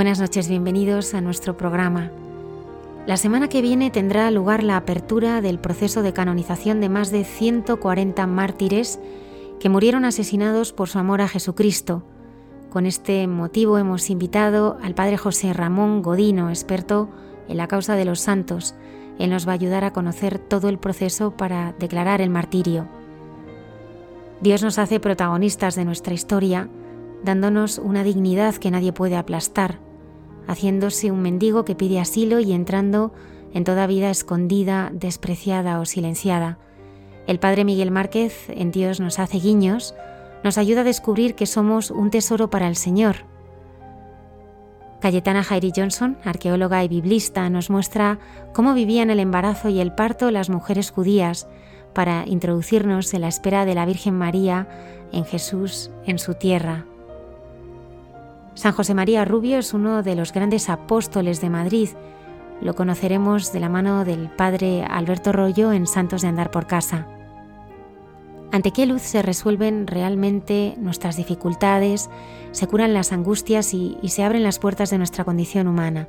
Buenas noches, bienvenidos a nuestro programa. La semana que viene tendrá lugar la apertura del proceso de canonización de más de 140 mártires que murieron asesinados por su amor a Jesucristo. Con este motivo hemos invitado al Padre José Ramón Godino, experto en la causa de los santos. Él nos va a ayudar a conocer todo el proceso para declarar el martirio. Dios nos hace protagonistas de nuestra historia, dándonos una dignidad que nadie puede aplastar haciéndose un mendigo que pide asilo y entrando en toda vida escondida, despreciada o silenciada. El Padre Miguel Márquez en Dios nos hace guiños, nos ayuda a descubrir que somos un tesoro para el Señor. Cayetana Jairi Johnson, arqueóloga y biblista, nos muestra cómo vivían el embarazo y el parto las mujeres judías para introducirnos en la espera de la Virgen María en Jesús en su tierra. San José María Rubio es uno de los grandes apóstoles de Madrid. Lo conoceremos de la mano del padre Alberto Rollo en Santos de Andar por Casa. ¿Ante qué luz se resuelven realmente nuestras dificultades, se curan las angustias y, y, se abren las puertas de nuestra condición humana?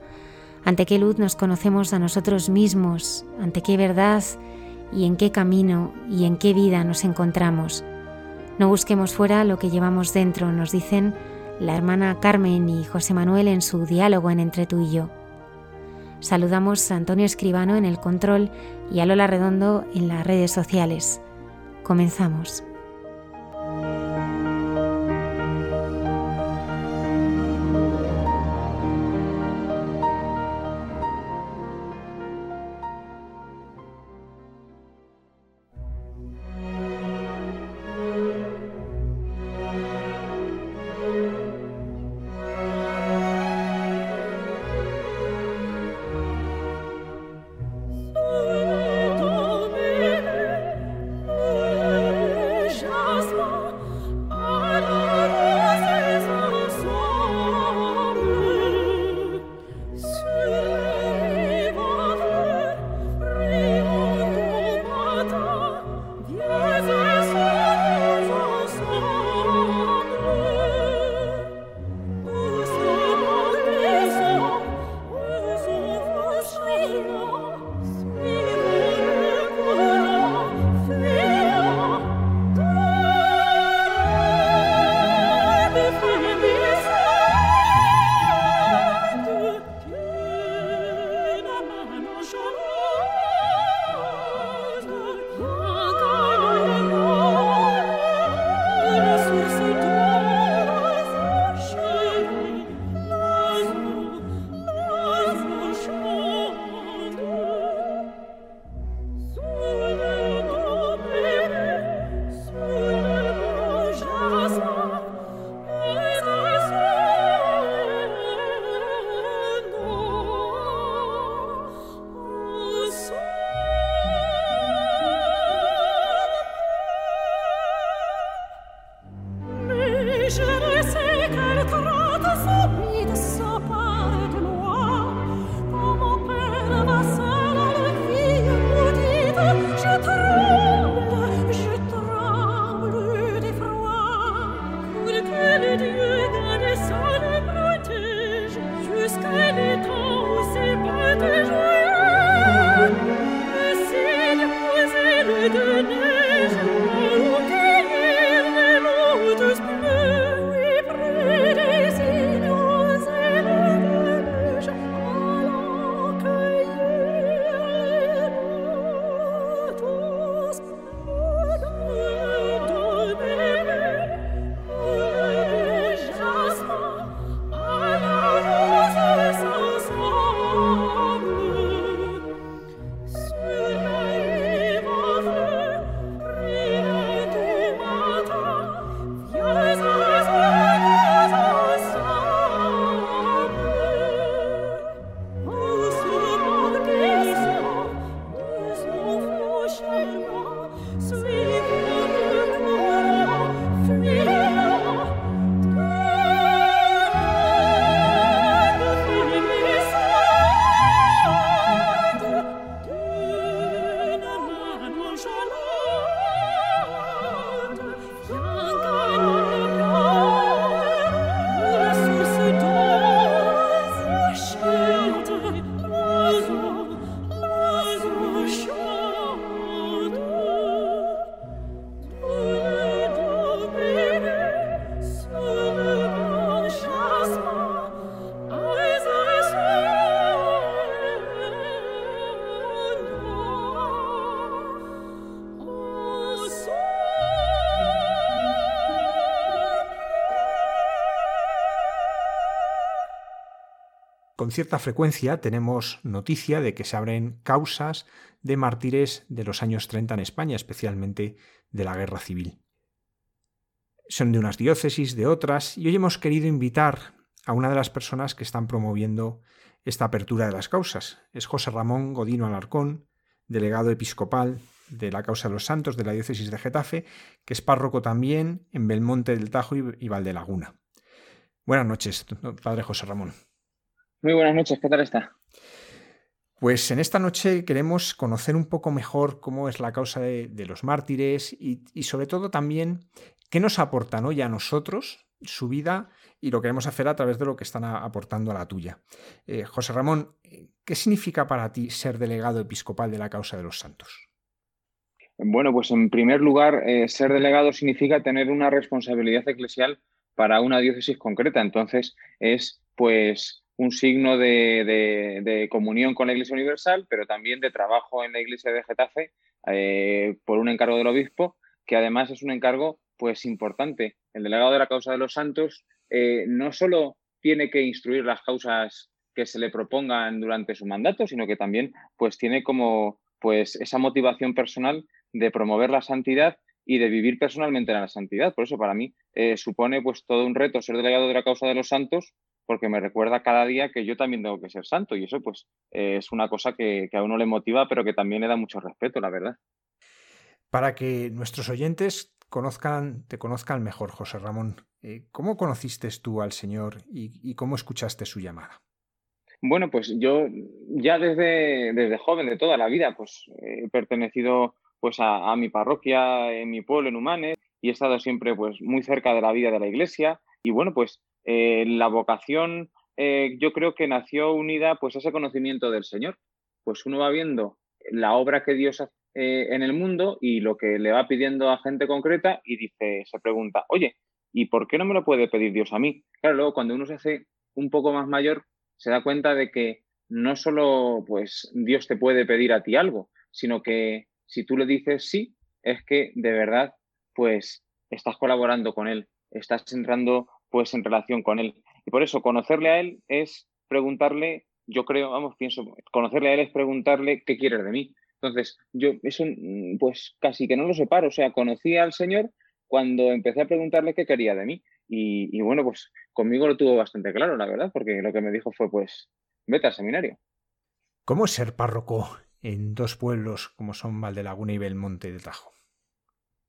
¿Ante qué luz nos conocemos a nosotros mismos? ¿Ante qué verdad y en qué camino y en qué vida nos encontramos? No busquemos fuera lo que llevamos dentro, nos dicen la hermana Carmen y José Manuel en su diálogo en Entre tú y yo. Saludamos a Antonio Escribano en el control y a Lola Redondo en las redes sociales. Comenzamos. Cierta frecuencia tenemos noticia de que se abren causas de mártires de los años 30 en España, especialmente de la guerra civil. Son de unas diócesis, de otras, y hoy hemos querido invitar a una de las personas que están promoviendo esta apertura de las causas. Es José Ramón Godino Alarcón, delegado episcopal de la causa de los santos de la diócesis de Getafe, que es párroco también en Belmonte del Tajo y Valdelaguna. Buenas noches, padre José Ramón. Muy buenas noches, ¿qué tal está? Pues en esta noche queremos conocer un poco mejor cómo es la causa de, los mártires y, sobre todo también qué nos aportan hoy a nosotros su vida y lo queremos hacer a través de lo que están aportando a la tuya. Eh, José Ramón, ¿qué significa para ti ser delegado episcopal de la causa de los santos? Bueno, pues en primer lugar, eh, ser delegado significa tener una responsabilidad eclesial para una diócesis concreta. Entonces, es pues un signo de, comunión con la Iglesia Universal, pero también de trabajo en la Iglesia de Getafe eh, por un encargo del obispo, que además es un encargo pues importante. El delegado de la causa de los santos eh, no solo tiene que instruir las causas que se le propongan durante su mandato, sino que también pues tiene como pues esa motivación personal de promover la santidad y de vivir personalmente en la santidad. Por eso para mí eh, supone pues todo un reto ser delegado de la causa de los santos porque me recuerda cada día que yo también tengo que ser santo y eso pues eh, es una cosa que, a uno le motiva, pero que también le da mucho respeto, la verdad. Para que nuestros oyentes conozcan, te conozcan mejor, José Ramón, eh, ¿cómo conociste tú al Señor y, cómo escuchaste su llamada? Bueno, pues yo ya desde, desde joven, de toda la vida, pues he pertenecido pues a, mi parroquia, en mi pueblo, en Humanes, y he estado siempre pues muy cerca de la vida de la iglesia. Y bueno, pues eh, la vocación eh, yo creo que nació unida pues a ese conocimiento del Señor. Pues uno va viendo la obra que Dios hace eh, en el mundo y lo que le va pidiendo a gente concreta y dice, se pregunta, oye, ¿y por qué no me lo puede pedir Dios a mí? Claro, luego cuando uno se hace un poco más mayor, se da cuenta de que no solo pues Dios te puede pedir a ti algo, sino que si tú le dices sí, es que de verdad pues estás colaborando con él, estás entrando pues en relación con él. Y por eso conocerle a él es preguntarle, yo creo, vamos, pienso, conocerle a él es preguntarle qué quiere de mí. Entonces, yo eso pues casi que no lo separo, o sea, conocí al Señor cuando empecé a preguntarle qué quería de mí. Y, bueno, pues conmigo lo tuvo bastante claro, la verdad, porque lo que me dijo fue, pues, vete al seminario. ¿Cómo es ser párroco en dos pueblos como son Valdelaguna y Belmonte de Tajo?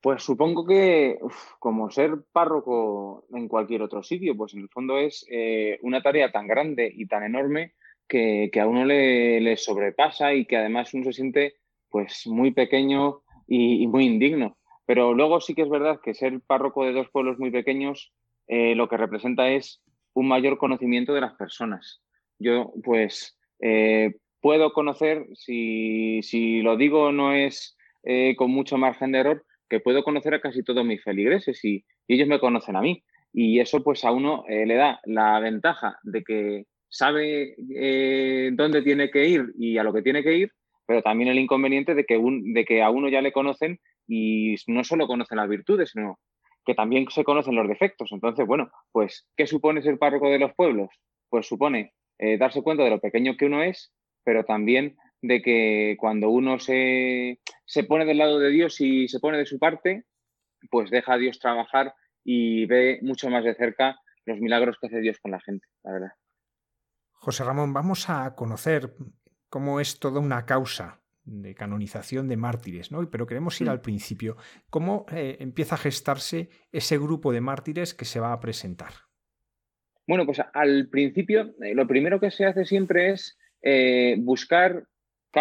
Pues supongo que como ser párroco en cualquier otro sitio, pues en el fondo es eh, una tarea tan grande y tan enorme que, a uno le, sobrepasa y que además uno se siente pues muy pequeño y, muy indigno. Pero luego sí que es verdad que ser párroco de dos pueblos muy pequeños eh, lo que representa es un mayor conocimiento de las personas. Yo pues eh, puedo conocer, si, si, lo digo no es con mucho margen de error, que puedo conocer a casi todos mis feligreses y, ellos me conocen a mí. Y eso pues a uno eh, le da la ventaja de que sabe eh, dónde tiene que ir y a lo que tiene que ir, pero también el inconveniente de que, de que a uno ya le conocen y no solo conocen las virtudes, sino que también se conocen los defectos. Entonces, bueno, pues, ¿qué supone ser párroco de los pueblos? Pues supone eh, darse cuenta de lo pequeño que uno es, pero también de que cuando uno se, se pone del lado de Dios y se pone de su parte, pues deja a Dios trabajar y ve mucho más de cerca los milagros que hace Dios con la gente, la verdad. José Ramón, vamos a conocer cómo es toda una causa de canonización de mártires, ¿no? Pero queremos ir mm. al principio. ¿Cómo eh, empieza a gestarse ese grupo de mártires que se va a presentar? Bueno, pues al principio eh, lo primero que se hace siempre es eh, buscar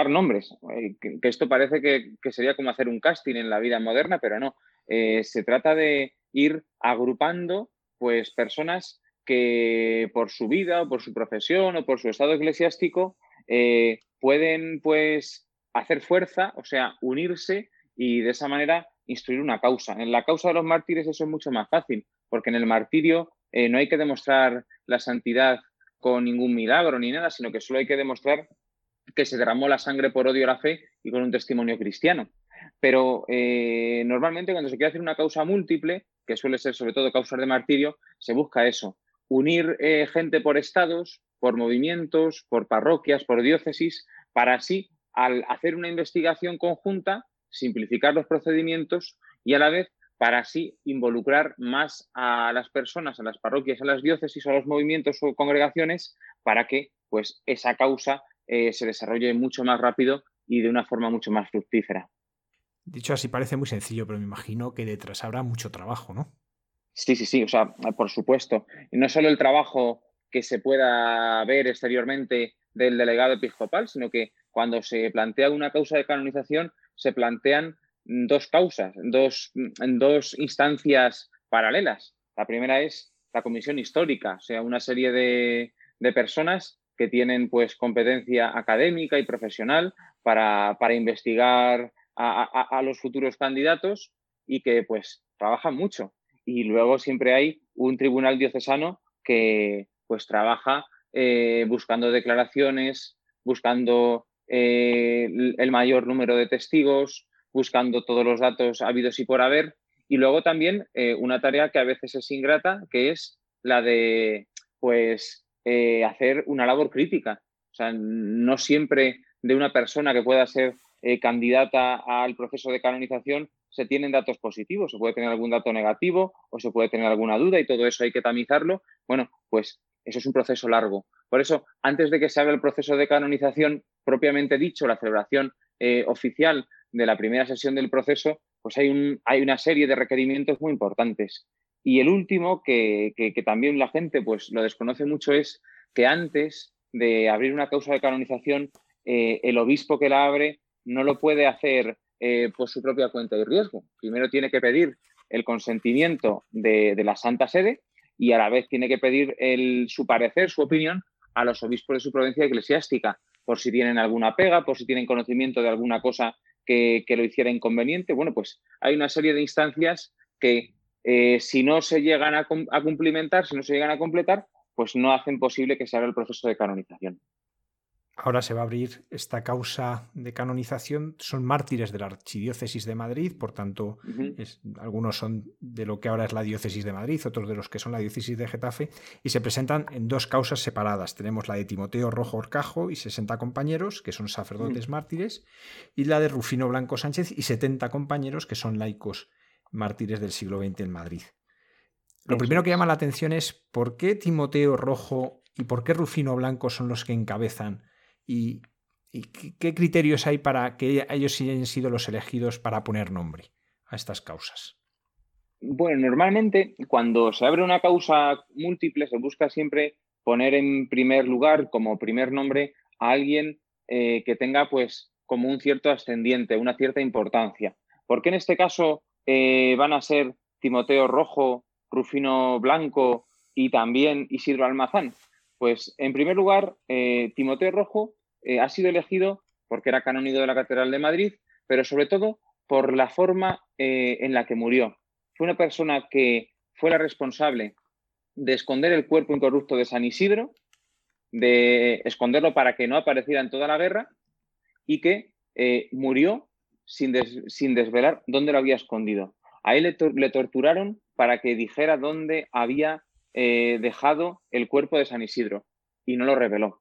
nombres, eh, que, esto parece que, sería como hacer un casting en la vida moderna, pero no. Eh, se trata de ir agrupando pues, personas que por su vida o por su profesión o por su estado eclesiástico pueden pues, hacer fuerza, o sea, unirse y de esa manera instruir una causa. En la causa de los mártires eso es mucho más fácil, porque en el martirio no hay que demostrar la santidad con ningún milagro ni nada, sino que solo hay que demostrar que se derramó la sangre por odio a la fe y con un testimonio cristiano. Pero eh, normalmente cuando se quiere hacer una causa múltiple, que suele ser sobre todo causas de martirio, se busca eso, unir eh, gente por estados, por movimientos, por parroquias, por diócesis, para así, al hacer una investigación conjunta, simplificar los procedimientos y a la vez para así involucrar más a las personas, a las parroquias, a las diócesis, a los movimientos o congregaciones, para que pues, esa causa eh, se desarrolle mucho más rápido y de una forma mucho más fructífera. Dicho así parece muy sencillo, pero me imagino que detrás habrá mucho trabajo, ¿no? Sí, sí, sí, o sea, por supuesto. No solo el trabajo que se pueda ver exteriormente del delegado episcopal, sino que cuando se plantea una causa de canonización, se plantean dos causas, dos, dos instancias paralelas. La primera es la comisión histórica, o sea, una serie de, personas que tienen pues competencia académica y profesional para, investigar a, a, los futuros candidatos y que pues trabajan mucho. Y luego siempre hay un tribunal diocesano que pues trabaja eh, buscando declaraciones, buscando eh, el mayor número de testigos, buscando todos los datos habidos y por haber. Y luego también eh, una tarea que a veces es ingrata, que es la de pues hacer una labor crítica. O sea, no siempre de una persona que pueda ser candidata al proceso de canonización se tienen datos positivos, se puede tener algún dato negativo o se puede tener alguna duda y todo eso hay que tamizarlo. Bueno, pues eso es un proceso largo. Por eso, antes de que se haga el proceso de canonización propiamente dicho, la celebración eh, oficial de la primera sesión del proceso, pues hay, un, hay, una serie de requerimientos muy importantes. Y el último, que, también la gente pues, lo desconoce mucho, es que antes de abrir una causa de canonización, eh, el obispo que la abre no lo puede hacer eh, por su propia cuenta y riesgo. Primero tiene que pedir el consentimiento de, de la Santa Sede, y a la vez tiene que pedir su parecer, su opinión a los obispos de su provincia eclesiástica, por si tienen alguna pega, por si tienen conocimiento de alguna cosa que, lo hiciera inconveniente. Bueno, pues hay una serie de instancias que eh, si no se llegan a, a, cumplimentar, si no se llegan a completar, pues no hacen posible que se haga el proceso de canonización. Ahora se va a abrir esta causa de canonización. Son mártires de la Archidiócesis de Madrid, por tanto, algunos son de lo que ahora es la Diócesis de Madrid, otros de los que son la Diócesis de Getafe, y se presentan en dos causas separadas. Tenemos la de Timoteo Rojo Orcajo y 60 compañeros, que son sacerdotes mártires, y la de Rufino Blanco Sánchez y 70 compañeros, que son laicos mártires del siglo XX en Madrid. Lo primero que llama la atención es por qué Timoteo Rojo y por qué Rufino Blanco son los que encabezan y, qué criterios hay para que ellos hayan sido los elegidos para poner nombre a estas causas. Bueno, normalmente cuando se abre una causa múltiple se busca siempre poner en primer lugar como primer nombre a alguien eh, que tenga pues como un cierto ascendiente, una cierta importancia. ¿Por qué en este caso eh, van a ser Timoteo Rojo, Rufino Blanco y también Isidro Almazán? Pues en primer lugar, eh, Timoteo Rojo eh, ha sido elegido porque era canónigo de la Catedral de Madrid, pero sobre todo por la forma eh, en la que murió. Fue una persona que fue la responsable de esconder el cuerpo incorrupto de San Isidro, de esconderlo para que no apareciera en toda la guerra y que murió sin, desvelar dónde lo había escondido. A él le torturaron para que dijera dónde había eh, dejado el cuerpo de San Isidro y no lo reveló.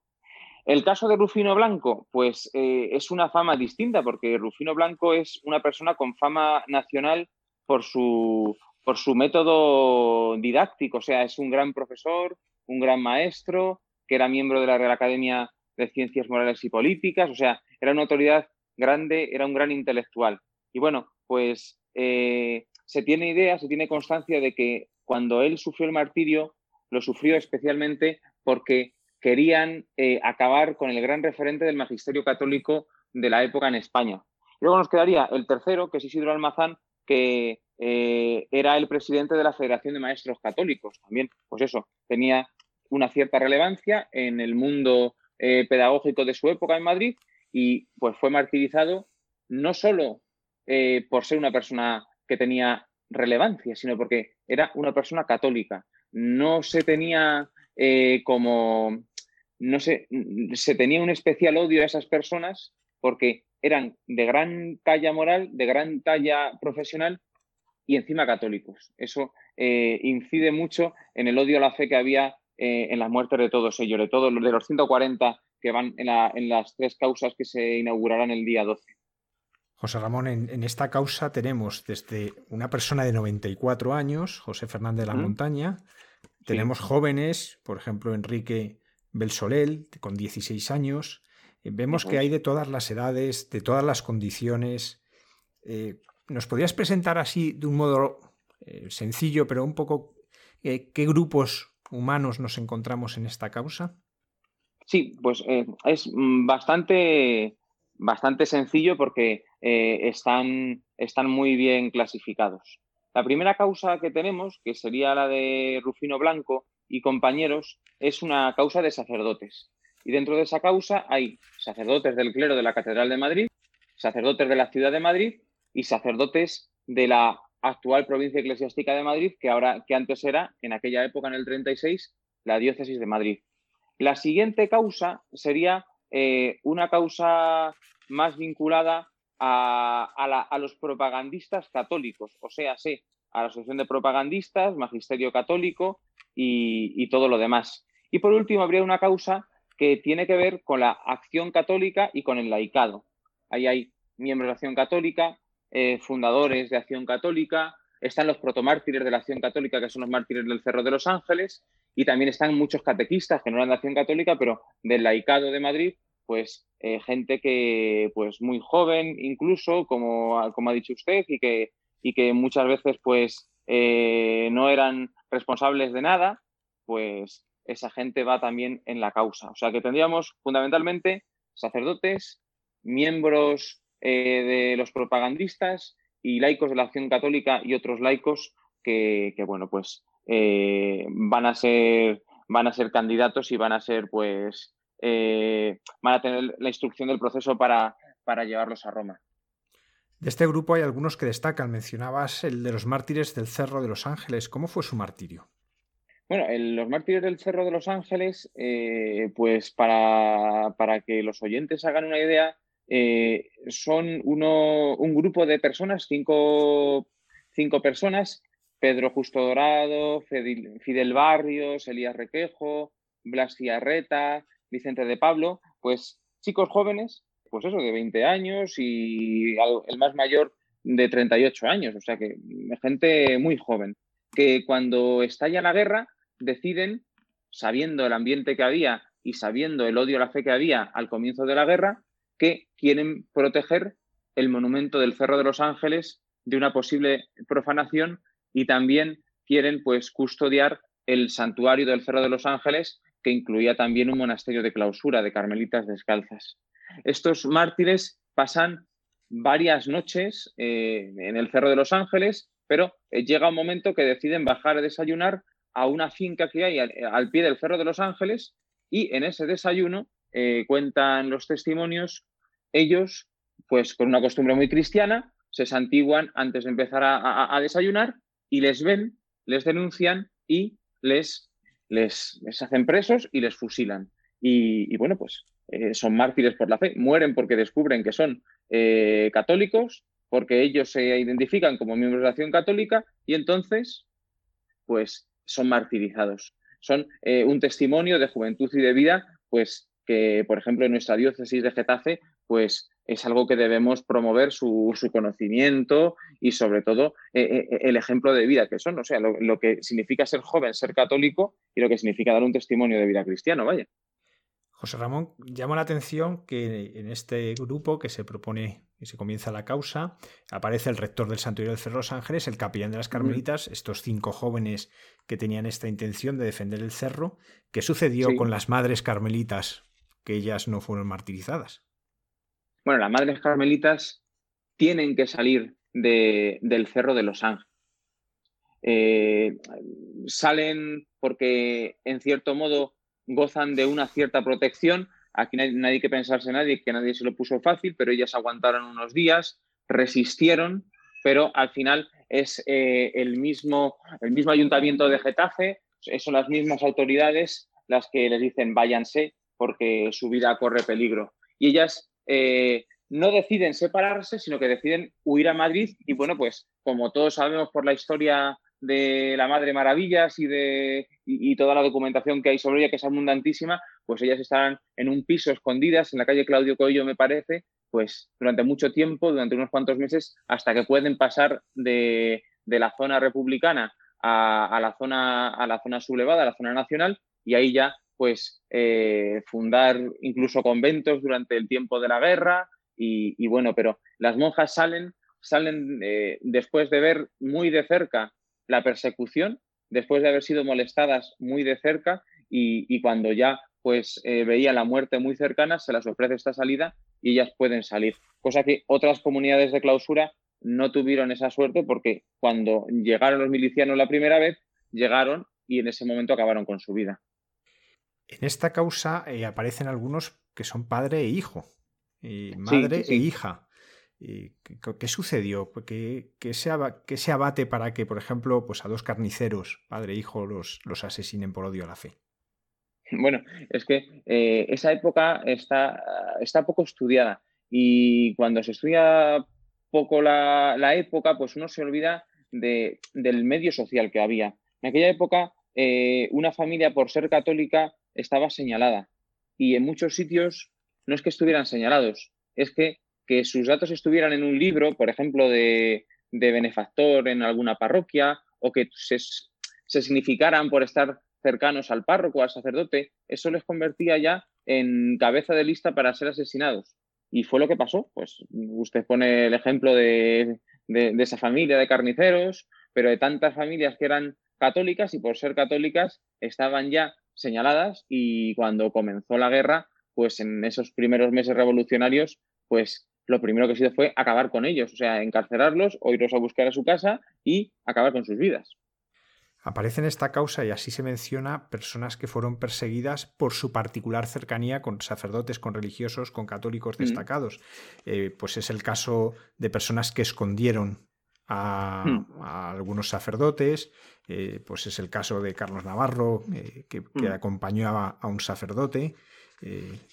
El caso de Rufino Blanco, pues eh, es una fama distinta, porque Rufino Blanco es una persona con fama nacional por su, por su método didáctico, o sea, es un gran profesor, un gran maestro, que era miembro de la Real Academia de Ciencias Morales y Políticas, o sea, era una autoridad grande, era un gran intelectual. Y bueno, pues eh, se tiene idea, se tiene constancia de que cuando él sufrió el martirio, lo sufrió especialmente porque querían eh, acabar con el gran referente del magisterio católico de la época en España. Luego nos quedaría el tercero, que es Isidro Almazán, que eh, era el presidente de la Federación de Maestros Católicos. También, pues eso, tenía una cierta relevancia en el mundo eh, pedagógico de su época en Madrid y pues fue martirizado no solo por ser una persona que tenía relevancia, sino porque era una persona católica. No se tenía como, no sé, se tenía un especial odio a esas personas porque eran de gran talla moral, de gran talla profesional y encima católicos. Eso eh, incide mucho en el odio a la fe que había eh, en las muertes de todos ellos, de todos los de los 140 que van en, las tres causas que se inaugurarán el día 12. José Ramón, en, esta causa tenemos desde una persona de 94 años, José Fernández de la Montaña, tenemos jóvenes, por ejemplo, Enrique Belsolel, con 16 años. Eh, vemos que hay de todas las edades, de todas las condiciones. Eh, ¿Nos podrías presentar así de un modo eh, sencillo, pero un poco qué grupos humanos nos encontramos en esta causa? Sí, pues es bastante, bastante sencillo porque están, están muy bien clasificados. La primera causa que tenemos, que sería la de Rufino Blanco y compañeros, es una causa de sacerdotes. Y dentro de esa causa hay sacerdotes del clero de la Catedral de Madrid, sacerdotes de la Ciudad de Madrid y sacerdotes de la actual provincia eclesiástica de Madrid, que ahora que antes era en aquella época en el 36 la diócesis de Madrid. La siguiente causa sería eh, una causa más vinculada a, los propagandistas católicos, o sea, sí, a la Asociación de Propagandistas, Magisterio Católico y, todo lo demás. Y por último, habría una causa que tiene que ver con la acción católica y con el laicado. Ahí hay miembros de Acción Católica, eh, fundadores de Acción Católica, están los protomártires de la Acción Católica, que son los mártires del Cerro de los Ángeles, y también están muchos catequistas que no eran de Acción Católica, pero del laicado de Madrid, pues eh, gente que, pues muy joven incluso, como, como ha dicho usted, y que, y que muchas veces, pues, eh, no eran responsables de nada, pues esa gente va también en la causa. O sea que tendríamos fundamentalmente sacerdotes, miembros eh, de los propagandistas y laicos de la acción católica y otros laicos que, bueno, pues van a ser van a ser candidatos y van a ser pues eh, van a tener la instrucción del proceso para, para llevarlos a Roma. De este grupo hay algunos que destacan. Mencionabas el de los mártires del Cerro de los Ángeles. ¿Cómo fue su martirio? Bueno, los mártires del Cerro de los Ángeles, eh, pues para, para, que los oyentes hagan una idea, eh, son uno, un grupo de personas, cinco, cinco personas, Pedro Justo Dorado, Fidel Barrios, Elías Requejo, Blas Ciarreta, Vicente de Pablo, pues chicos jóvenes, pues eso, de 20 años y el más mayor de 38 años, o sea que gente muy joven, que cuando estalla la guerra deciden, sabiendo el ambiente que había y sabiendo el odio a la fe que había al comienzo de la guerra, que quieren proteger el monumento del Cerro de los Ángeles de una posible profanación y también quieren pues custodiar el santuario del Cerro de los Ángeles que incluía también un monasterio de clausura de carmelitas descalzas. Estos mártires pasan varias noches eh, en el Cerro de los Ángeles, pero eh, llega un momento que deciden bajar a desayunar a una finca que hay al, pie del Cerro de los Ángeles y en ese desayuno eh, cuentan los testimonios, ellos, pues con una costumbre muy cristiana, se santiguan antes de empezar a desayunar y les ven, les denuncian y les les, hacen presos y les fusilan. Y, bueno, pues eh, son mártires por la fe, mueren porque descubren que son eh, católicos, porque ellos se identifican como miembros de la acción católica y entonces, pues son martirizados. Son eh, un testimonio de juventud y de vida, pues que, por ejemplo, en nuestra diócesis de Getafe, pues es algo que debemos promover su, conocimiento y sobre todo eh, eh, el ejemplo de vida que son, o sea, lo, que significa ser joven, ser católico y lo que significa dar un testimonio de vida cristiano, vaya. José Ramón, llama la atención que en este grupo que se propone y se comienza la causa, aparece el rector del Santuario del Cerro Los Ángeles, el capellán de las Carmelitas, estos cinco jóvenes que tenían esta intención de defender el cerro. ¿Qué sucedió con las madres carmelitas que ellas no fueron martirizadas? Bueno, las madres carmelitas tienen que salir del Cerro de los Ángeles. Eh, salen porque, en cierto modo, gozan de una cierta protección. Aquí nadie, hay que pensarse nadie que nadie se lo puso fácil, pero ellas aguantaron unos días, resistieron, pero al final es eh, el, mismo, el mismo ayuntamiento de Getafe, son las mismas autoridades las que les dicen váyanse porque su vida corre peligro. Y ellas eh, no deciden separarse, sino que deciden huir a Madrid y bueno, pues como todos sabemos por la historia de la Madre Maravillas y de y, toda la documentación que hay sobre ella, que es abundantísima, pues ellas estaban en un piso escondidas en la calle Claudio Coello, me parece, pues durante mucho tiempo, durante unos cuantos meses, hasta que pueden pasar de, la zona republicana a, la zona, a la zona sublevada, a la zona nacional, y ahí ya pues eh, fundar incluso conventos durante el tiempo de la guerra y, bueno, pero las monjas salen, salen eh, después de ver muy de cerca la persecución, después de haber sido molestadas muy de cerca y, cuando ya pues eh, veía la muerte muy cercana, se las ofrece esta salida y ellas pueden salir. Cosa que otras comunidades de clausura no tuvieron esa suerte porque cuando llegaron los milicianos la primera vez, llegaron y en ese momento acabaron con su vida. En esta causa eh, aparecen algunos que son padre e hijo, madre e hija. ¿Qué sucedió? ¿Qué, se abate para que, por ejemplo, pues a dos carniceros, padre e hijo, los, los asesinen por odio a la fe? Bueno, es que eh, esa época está, está poco estudiada y cuando se estudia poco la, época, pues uno se olvida de, del medio social que había. En aquella época, eh, una familia, por ser católica, estaba señalada y en muchos sitios no es que estuvieran señalados, es que, que sus datos estuvieran en un libro, por ejemplo, de, benefactor en alguna parroquia o que se, se significaran por estar cercanos al párroco, al sacerdote, eso les convertía ya en cabeza de lista para ser asesinados. Y fue lo que pasó. Pues usted pone el ejemplo de, esa familia de carniceros, pero de tantas familias que eran católicas y por ser católicas estaban ya señaladas y cuando comenzó la guerra, pues en esos primeros meses revolucionarios, pues lo primero que se hizo fue acabar con ellos, o sea, encarcelarlos o irlos a buscar a su casa y acabar con sus vidas. Aparece en esta causa y así se menciona personas que fueron perseguidas por su particular cercanía con sacerdotes, con religiosos, con católicos mm. destacados. Eh, pues es el caso de personas que escondieron a, mm. algunos sacerdotes, eh, pues es el caso de Carlos Navarro, eh, que, mm. acompañó a, un sacerdote.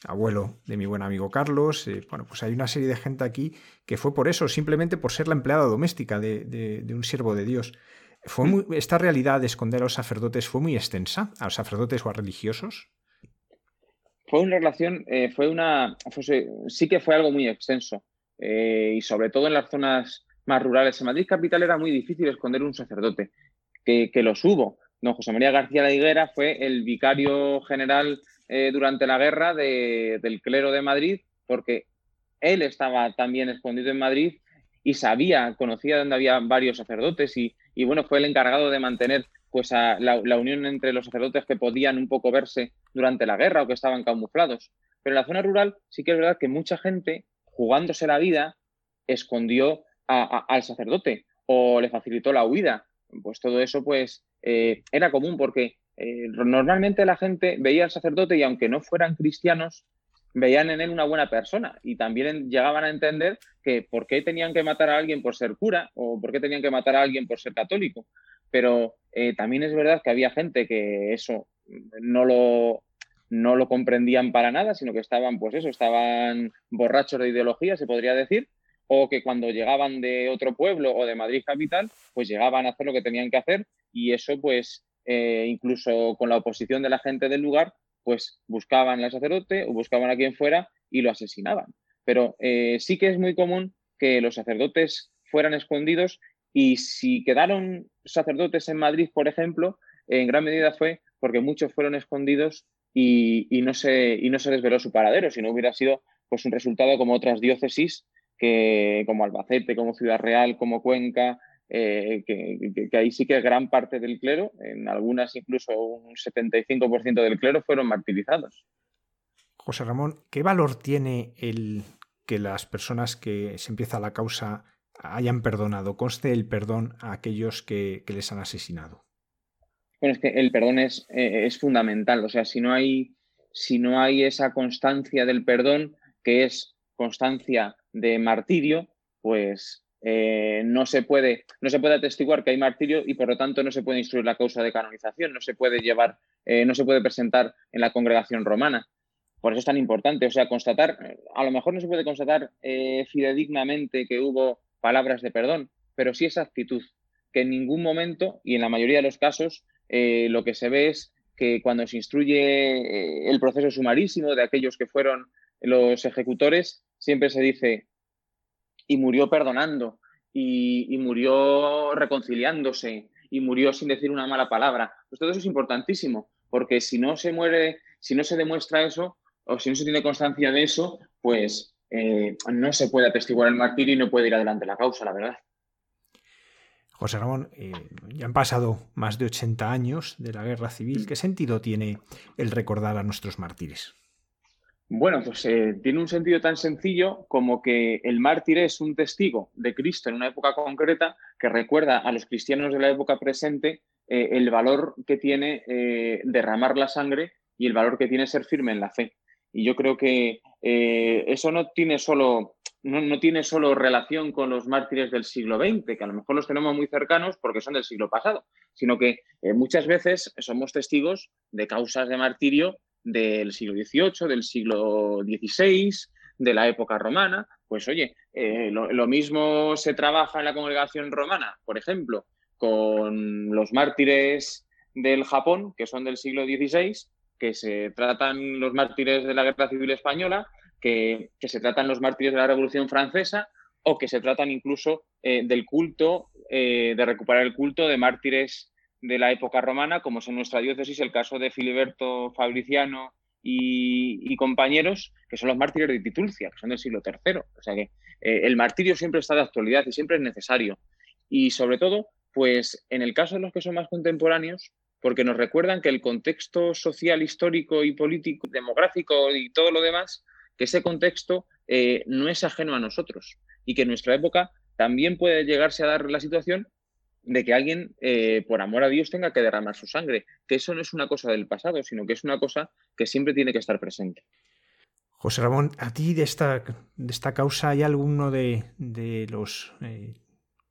abuelo de mi buen amigo Carlos. bueno, pues hay una serie de gente aquí que fue por eso, simplemente por ser la empleada doméstica de un siervo de Dios. ¿Fue ¿Esta realidad de esconder a los sacerdotes fue muy extensa, a los sacerdotes o a religiosos? Fue una relación, eh, fue una, sí que fue algo muy extenso eh, y sobre todo en las zonas más rurales. En Madrid capital era muy difícil esconder un sacerdote, que, los hubo. Don José María García la Higuera fue el vicario general eh, durante la guerra del clero de Madrid, porque él estaba también escondido en Madrid y sabía, conocía dónde había varios sacerdotes y, bueno, fue el encargado de mantener pues la, unión entre los sacerdotes que podían un poco verse durante la guerra o que estaban camuflados. Pero en la zona rural sí que es verdad que mucha gente, jugándose la vida, escondió al sacerdote o le facilitó la huida. Pues todo eso pues eh, era común porque eh, normalmente la gente veía al sacerdote y aunque no fueran cristianos, veían en él una buena persona y también llegaban a entender que por qué tenían que matar a alguien por ser cura o por qué tenían que matar a alguien por ser católico. Pero eh, también es verdad que había gente que eso no lo, no lo comprendían para nada, sino que estaban, pues eso, estaban borrachos de ideología, se podría decir, o que cuando llegaban de otro pueblo o de Madrid capital, pues llegaban a hacer lo que tenían que hacer y eso, pues, eh, incluso con la oposición de la gente del lugar, pues buscaban al sacerdote o buscaban a quien fuera y lo asesinaban. Pero eh, sí que es muy común que los sacerdotes fueran escondidos y si quedaron sacerdotes en Madrid, por ejemplo, en gran medida fue porque muchos fueron escondidos y, no, se, y no se desveló su paradero, si no hubiera sido pues, un resultado como otras diócesis, que, como Albacete, como Ciudad Real, como Cuenca, eh, que, ahí sí que gran parte del clero, en algunas incluso un 75% del clero fueron martirizados. José Ramón, ¿qué valor tiene el que las personas que se empieza la causa hayan perdonado? Conste el perdón a aquellos que, les han asesinado. Bueno, es que el perdón es, eh, es fundamental. O sea, si no, hay, si no hay esa constancia del perdón, que es constancia de martirio, pues eh, no, se puede, no se puede atestiguar que hay martirio y por lo tanto no se puede instruir la causa de canonización, no se puede llevar, eh, no se puede presentar en la congregación romana. Por eso es tan importante, o sea, constatar, a lo mejor no se puede constatar eh, fidedignamente que hubo palabras de perdón, pero sí esa actitud. que en ningún momento y en la mayoría de los casos lo que se ve es que cuando se instruye el proceso sumarísimo de aquellos que fueron los ejecutores, siempre se dice, y murió perdonando, y, murió reconciliándose, y murió sin decir una mala palabra. Pues todo eso es importantísimo, porque si no se muere, si no se demuestra eso, o si no se tiene constancia de eso, pues eh, no se puede atestiguar el martirio y no puede ir adelante la causa, la verdad. José Ramón, eh, ya han pasado más de 80 años de la guerra civil. ¿Qué sentido tiene el recordar a nuestros mártires? Bueno, pues eh, tiene un sentido tan sencillo como que el mártir es un testigo de Cristo en una época concreta que recuerda a los cristianos de la época presente el valor que tiene derramar la sangre y el valor que tiene ser firme en la fe. Y yo creo que eh, eso no tiene solo no, tiene solo relación con los mártires del siglo XX, que a lo mejor los tenemos muy cercanos porque son del siglo pasado, sino que eh, muchas veces somos testigos de causas de martirio del siglo XVIII, del siglo XVI, de la época romana. Pues oye, eh, lo, mismo se trabaja en la congregación romana, por ejemplo, con los mártires del Japón, que son del siglo XVI, que se tratan los mártires de la Guerra Civil Española, que, se tratan los mártires de la Revolución Francesa o que se tratan incluso eh, del culto, eh, de recuperar el culto de mártires de la época romana, como es en nuestra diócesis el caso de Filiberto Fabriciano y, compañeros, que son los mártires de Titulcia, que son del siglo III. O sea que eh, el martirio siempre está de actualidad y siempre es necesario. Y sobre todo, pues en el caso de los que son más contemporáneos, porque nos recuerdan que el contexto social, histórico y político, demográfico y todo lo demás, que ese contexto eh, no es ajeno a nosotros y que en nuestra época también puede llegarse a dar la situación de que alguien, eh, por amor a Dios, tenga que derramar su sangre, que eso no es una cosa del pasado, sino que es una cosa que siempre tiene que estar presente. José Ramón, ¿a ti de esta, de esta causa hay alguno de, los eh,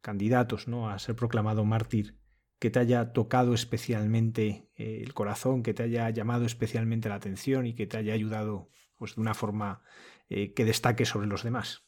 candidatos ¿no? a ser proclamado mártir que te haya tocado especialmente eh, el corazón, que te haya llamado especialmente la atención y que te haya ayudado pues, de una forma eh, que destaque sobre los demás?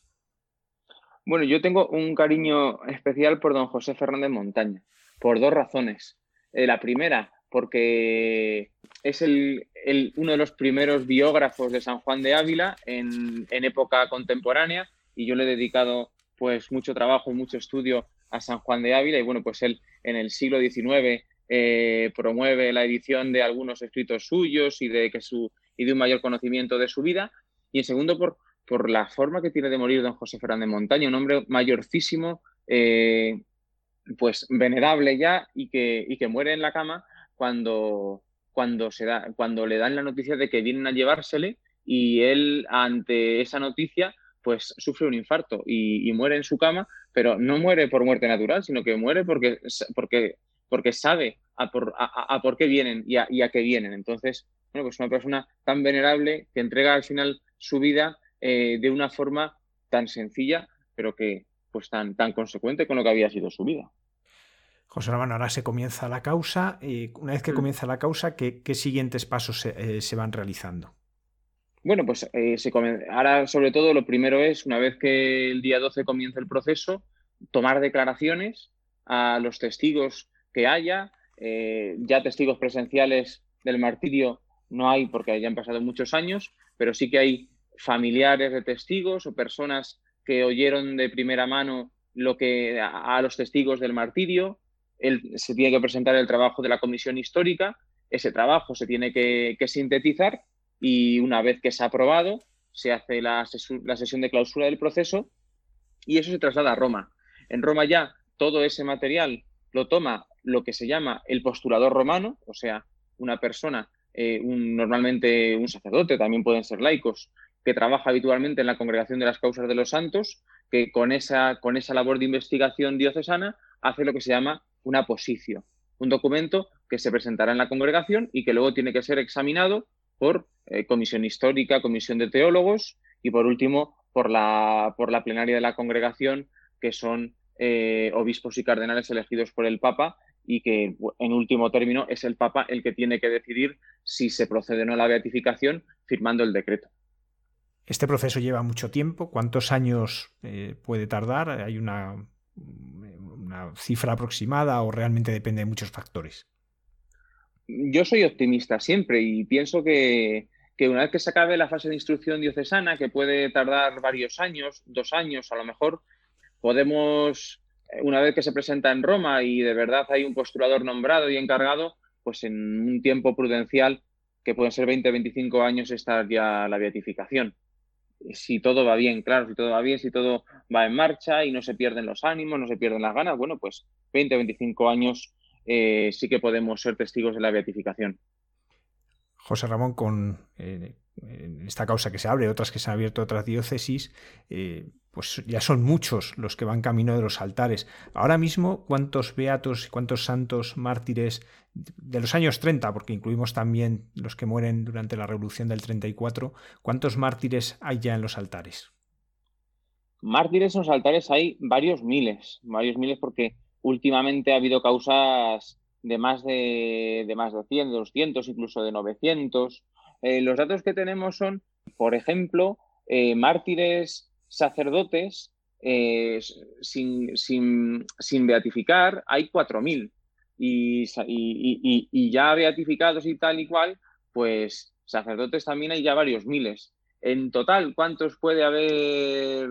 Bueno, yo tengo un cariño especial por don José Fernández Montaña, por dos razones. Eh, la primera, porque es el, uno de los primeros biógrafos de San Juan de Ávila en, época contemporánea y yo le he dedicado pues mucho trabajo mucho estudio a San Juan de Ávila y bueno, pues él en el siglo XIX eh, promueve la edición de algunos escritos suyos y de, que su, y de un mayor conocimiento de su vida. Y en segundo, por, por la forma que tiene de morir don José Fernández Montaña, un hombre mayorcísimo, eh, pues venerable ya y que, y que muere en la cama cuando, cuando, se da, cuando le dan la noticia de que vienen a llevársele y él ante esa noticia pues sufre un infarto y, muere en su cama, pero no muere por muerte natural, sino que muere porque, porque, porque sabe a por, a, por qué vienen y a, qué vienen. Entonces, bueno, pues una persona tan venerable que entrega al final su vida eh, de una forma tan sencilla, pero que pues tan, tan consecuente con lo que había sido su vida. José Ramón, ahora se comienza la causa. y una vez que mm. comienza la causa, ¿qué, siguientes pasos se, eh, se van realizando? Bueno, pues eh, se ahora sobre todo lo primero es, una vez que el día 12 comienza el proceso, tomar declaraciones a los testigos que haya. Eh, ya testigos presenciales del martirio no hay porque ya han pasado muchos años, pero sí que hay familiares de testigos o personas que oyeron de primera mano lo que a, los testigos del martirio. se tiene que presentar el trabajo de la comisión histórica. Ese trabajo se tiene que sintetizar y una vez que se ha aprobado, se hace la, sesión de clausura del proceso y eso se traslada a Roma. En Roma ya todo ese material lo toma lo que se llama el postulador romano, o sea, una persona, eh, normalmente un sacerdote, también pueden ser laicos, que trabaja habitualmente en la congregación de las causas de los santos, que con esa, con esa labor de investigación diocesana hace lo que se llama una posición, un documento que se presentará en la congregación y que luego tiene que ser examinado por eh, comisión histórica, comisión de teólogos y por último por la, por la plenaria de la congregación, que son eh, obispos y cardenales elegidos por el Papa y que en último término es el Papa el que tiene que decidir si se procede o no a la beatificación firmando el decreto. Este proceso lleva mucho tiempo. ¿Cuántos años eh, puede tardar? ¿Hay una, cifra aproximada o realmente depende de muchos factores? Yo soy optimista siempre y pienso que, que una vez que se acabe la fase de instrucción diocesana, que puede tardar varios años, dos años a lo mejor, podemos, eh, una vez que se presenta en Roma y de verdad hay un postulador nombrado y encargado, pues en un tiempo prudencial, que pueden ser 20, 25 años, estar ya la beatificación. Si todo va bien, claro, si todo va bien, si todo va en marcha y no se pierden los ánimos, no se pierden las ganas, bueno, pues 20, 25 años eh, sí que podemos ser testigos de la beatificación. José Ramón, con eh, esta causa que se abre, otras que se han abierto otras diócesis, eh, pues ya son muchos los que van camino de los altares. Ahora mismo, ¿cuántos beatos y cuántos santos mártires de los años 30, porque incluimos también los que mueren durante la Revolución del 34, cuántos mártires hay ya en los altares? Mártires en los altares hay varios miles, varios miles porque últimamente ha habido causas de más de, de más de 100, de 200, incluso de 900. Eh, los datos que tenemos son, por ejemplo, eh, mártires sacerdotes eh, sin, sin, sin, beatificar, hay 4.000. Y, y, y, ya beatificados y tal y cual, pues sacerdotes también hay ya varios miles. En total, ¿cuántos puede haber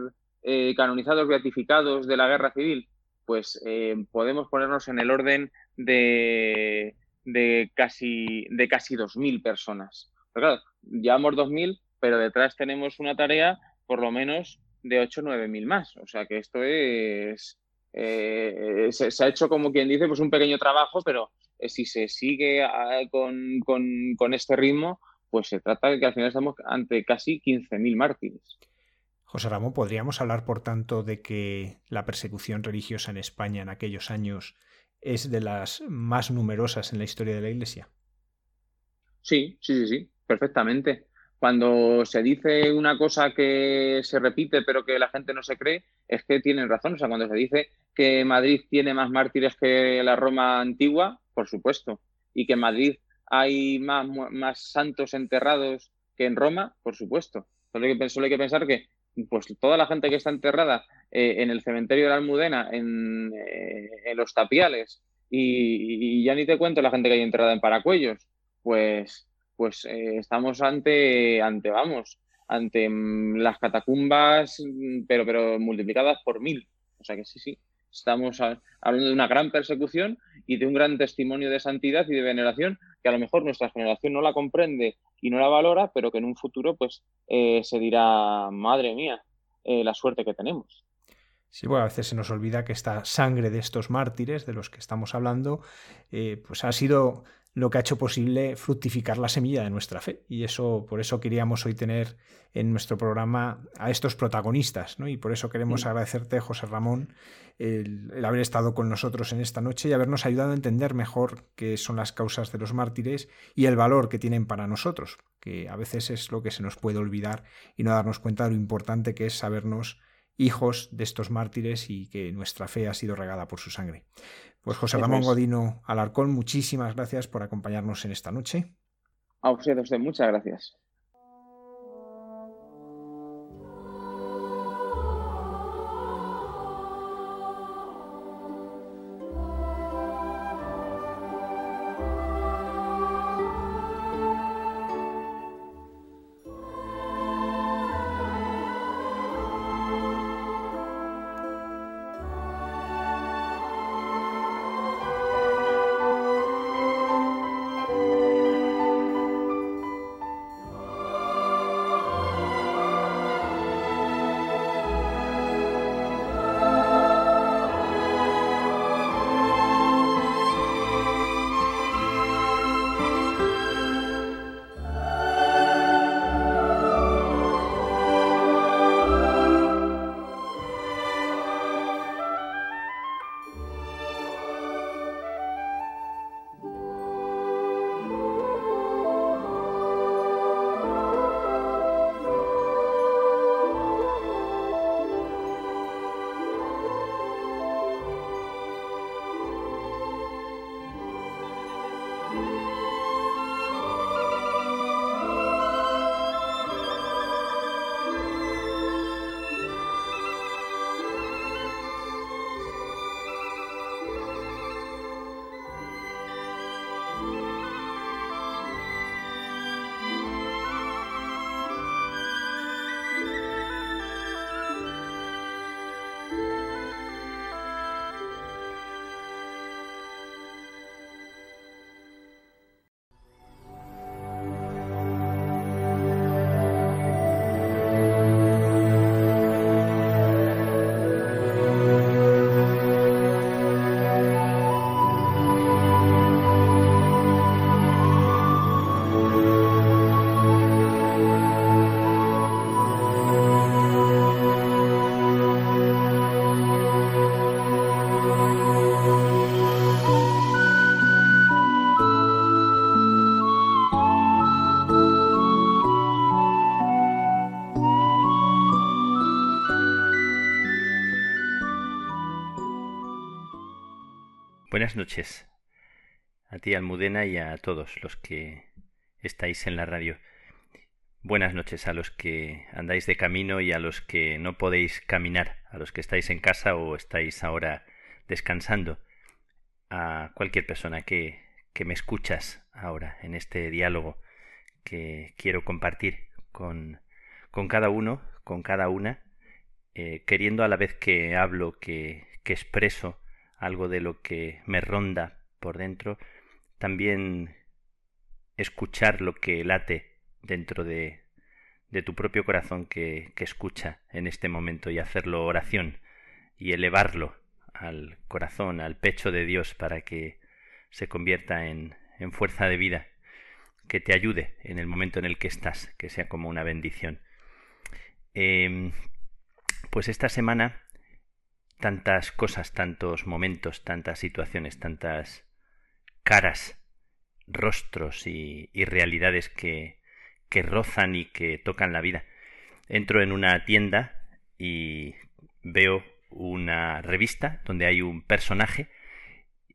canonizados beatificados de la guerra civil? Pues podemos ponernos en el orden de, de casi, de casi 2.000 personas. Pero claro, llevamos 2.000, pero detrás tenemos una tarea por lo menos de 8 o 9.000 más. O sea que esto es... Eh, se, ha hecho como quien dice, pues un pequeño trabajo, pero eh, si se sigue ah, con, con, con, este ritmo, pues se trata de que al final estamos ante casi 15.000 mártires. José Ramón, ¿podríamos hablar, por tanto, de que la persecución religiosa en España en aquellos años es de las más numerosas en la historia de la Iglesia. Sí, sí, sí, sí, perfectamente. Cuando se dice una cosa que se repite pero que la gente no se cree, es que tienen razón. O sea, cuando se dice que Madrid tiene más mártires que la Roma antigua, por supuesto, y que en Madrid hay más, más santos enterrados que en Roma, por supuesto. Solo hay que, solo hay que pensar que pues toda la gente que está enterrada eh, en el cementerio de la Almudena, en, eh, los tapiales, y, ya ni te cuento la gente que hay enterrada en Paracuellos, pues, pues eh, estamos ante, ante, vamos, ante mm, las catacumbas, mm, pero, pero multiplicadas por mil. O sea que sí, sí, estamos hablando de una gran persecución y de un gran testimonio de santidad y de veneración que a lo mejor nuestra generación no la comprende y no la valora, pero que en un futuro pues eh, se dirá, madre mía, eh, la suerte que tenemos. Sí, bueno, a veces se nos olvida que esta sangre de estos mártires de los que estamos hablando, eh, pues ha sido lo que ha hecho posible fructificar la semilla de nuestra fe. Y eso, por eso queríamos hoy tener en nuestro programa a estos protagonistas, ¿no? Y por eso queremos agradecerte, José Ramón, el, haber estado con nosotros en esta noche y habernos ayudado a entender mejor qué son las causas de los mártires y el valor que tienen para nosotros, que a veces es lo que se nos puede olvidar y no darnos cuenta de lo importante que es sabernos hijos de estos mártires y que nuestra fe ha sido regada por su sangre. Pues José Ramón Godino Alarcón, muchísimas gracias por acompañarnos en esta noche. A ustedes, muchas gracias. Buenas noches a ti, Almudena, y a todos los que estáis en la radio. Buenas noches a los que andáis de camino y a los que no podéis caminar, a los que estáis en casa o estáis ahora descansando, a cualquier persona que, que me escuchas ahora en este diálogo que quiero compartir con, con cada uno, con cada una, eh, queriendo a la vez que hablo, que, que expreso algo de lo que me ronda por dentro, también escuchar lo que late dentro de, de tu propio corazón que, que escucha en este momento y hacerlo oración y elevarlo al corazón, al pecho de Dios para que se convierta en, en fuerza de vida, que te ayude en el momento en el que estás, que sea como una bendición. Em, pues esta semana tantas cosas, tantos momentos, tantas situaciones, tantas caras, rostros y, realidades que, que rozan y que tocan la vida. Entro en una tienda y veo una revista donde hay un personaje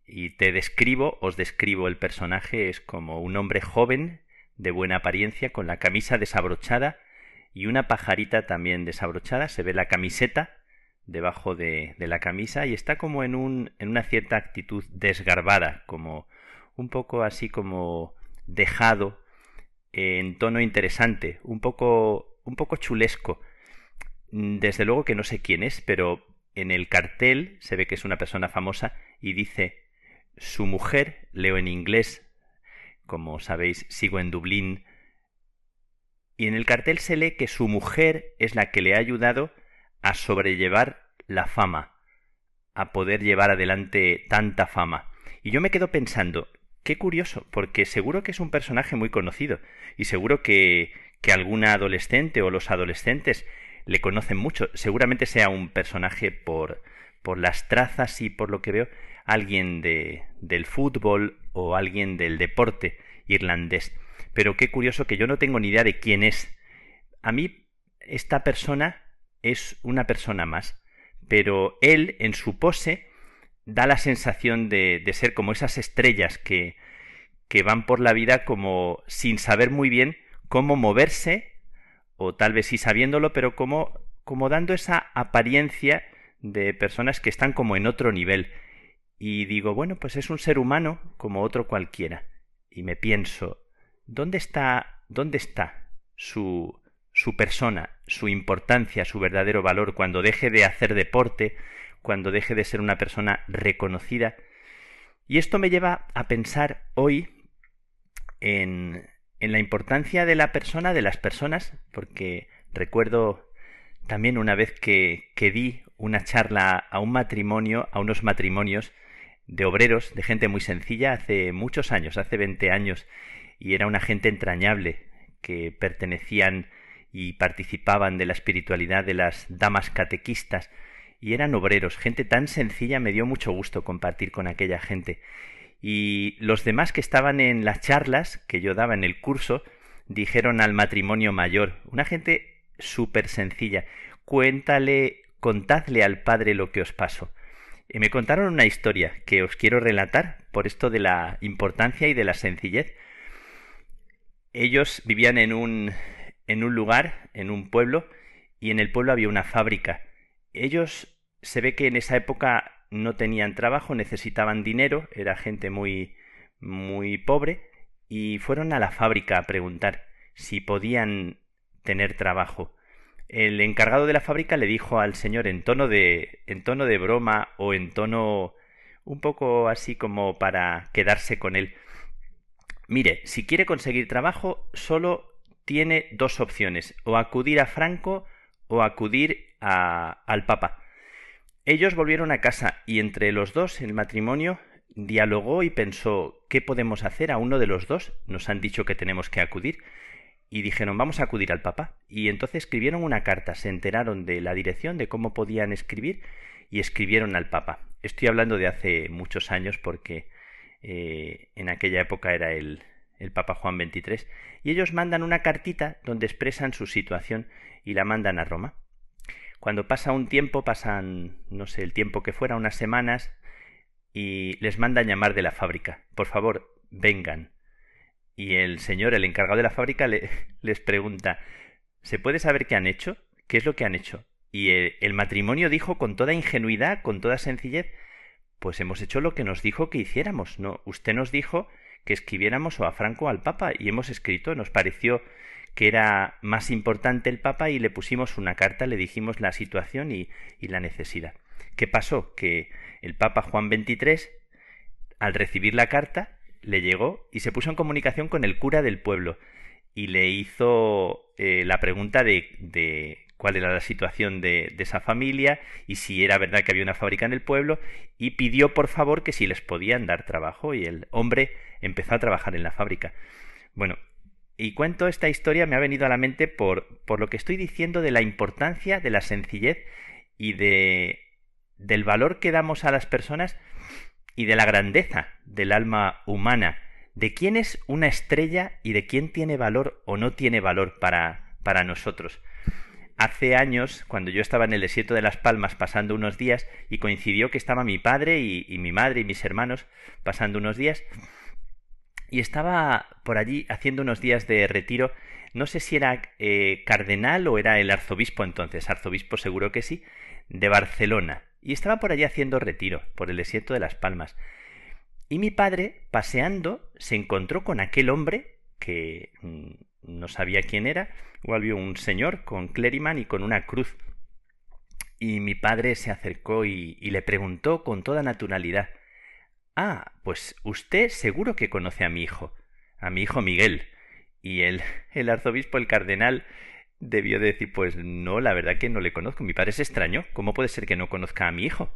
y te describo, os describo el personaje, es como un hombre joven, de buena apariencia, con la camisa desabrochada y una pajarita también desabrochada, se ve la camiseta debajo de, de la camisa y está como en, un, en una cierta actitud desgarbada, como un poco así como dejado, en tono interesante, un poco, un poco chulesco. Desde luego que no sé quién es, pero en el cartel se ve que es una persona famosa y dice su mujer, leo en inglés, como sabéis, sigo en Dublín, y en el cartel se lee que su mujer es la que le ha ayudado a sobrellevar la fama, a poder llevar adelante tanta fama. Y yo me quedo pensando, qué curioso, porque seguro que es un personaje muy conocido, y seguro que, que alguna adolescente o los adolescentes le conocen mucho. Seguramente sea un personaje por, por las trazas y por lo que veo, alguien de, del fútbol o alguien del deporte irlandés. Pero qué curioso que yo no tengo ni idea de quién es. A mí esta persona es una persona más, pero él en su pose da la sensación de, de ser como esas estrellas que, que van por la vida como sin saber muy bien cómo moverse, o tal vez sí sabiéndolo, pero como, como dando esa apariencia de personas que están como en otro nivel. Y digo, bueno, pues es un ser humano como otro cualquiera. Y me pienso, ¿dónde está, dónde está su, su persona, su importancia, su verdadero valor, cuando deje de hacer deporte, cuando deje de ser una persona reconocida. Y esto me lleva a pensar hoy en, en la importancia de la persona, de las personas, porque recuerdo también una vez que, que di una charla a un matrimonio, a unos matrimonios de obreros, de gente muy sencilla, hace muchos años, hace 20 años, y era una gente entrañable, que pertenecían y participaban de la espiritualidad de las damas catequistas y eran obreros, gente tan sencilla, me dio mucho gusto compartir con aquella gente. Y los demás que estaban en las charlas que yo daba en el curso dijeron al matrimonio mayor, una gente súper sencilla, cuéntale, contadle al padre lo que os pasó. Y me contaron una historia que os quiero relatar por esto de la importancia y de la sencillez. Ellos vivían en un en un lugar, en un pueblo, y en el pueblo había una fábrica. Ellos se ve que en esa época no tenían trabajo, necesitaban dinero, era gente muy muy pobre, y fueron a la fábrica a preguntar si podían tener trabajo. El encargado de la fábrica le dijo al señor en tono de en tono de broma o en tono un poco así como para quedarse con él. Mire, si quiere conseguir trabajo, solo tiene dos opciones, o acudir a Franco o acudir a, al Papa. Ellos volvieron a casa y entre los dos el matrimonio dialogó y pensó ¿qué podemos hacer a uno de los dos? Nos han dicho que tenemos que acudir y dijeron vamos a acudir al Papa y entonces escribieron una carta, se enteraron de la dirección de cómo podían escribir y escribieron al Papa. Estoy hablando de hace muchos años porque eh, en aquella época era el, el Papa Juan XXIII, y ellos mandan una cartita donde expresan su situación y la mandan a Roma. Cuando pasa un tiempo, pasan, no sé, el tiempo que fuera, unas semanas, y les mandan llamar de la fábrica. Por favor, vengan. Y el señor, el encargado de la fábrica, les pregunta ¿Se puede saber qué han hecho? ¿Qué es lo que han hecho? Y el, matrimonio dijo con toda ingenuidad, con toda sencillez, pues hemos hecho lo que nos dijo que hiciéramos. No, usted nos dijo que escribiéramos o a Franco o al Papa y hemos escrito, nos pareció que era más importante el Papa y le pusimos una carta, le dijimos la situación y, y la necesidad. ¿Qué pasó? Que el Papa Juan XXIII, al recibir la carta, le llegó y se puso en comunicación con el cura del pueblo y le hizo eh, la pregunta de, de, cuál era la situación de, esa familia y si era verdad que había una fábrica en el pueblo y pidió por favor que si les podían dar trabajo y el hombre empezó a trabajar en la fábrica. Bueno, y cuento esta historia me ha venido a la mente por, por lo que estoy diciendo de la importancia de la sencillez y de del valor que damos a las personas y de la grandeza del alma humana de quién es una estrella y de quién tiene valor o no tiene valor para, para nosotros. Hace años, cuando yo estaba en el desierto de Las Palmas pasando unos días, y coincidió que estaba mi padre y, mi madre y mis hermanos pasando unos días, y estaba por allí haciendo unos días de retiro, no sé si era eh, cardenal o era el arzobispo entonces, arzobispo seguro que sí, de Barcelona, y estaba por allí haciendo retiro, por el desierto de Las Palmas. Y mi padre, paseando, se encontró con aquel hombre que mm, no sabía quién era, igual vio un señor con clériman y con una cruz. Y mi padre se acercó y, y le preguntó con toda naturalidad Ah, pues usted seguro que conoce a mi hijo, a mi hijo Miguel. Y el, el arzobispo, el cardenal, debió decir Pues no, la verdad que no le conozco. Mi padre es extraño. ¿Cómo puede ser que no conozca a mi hijo?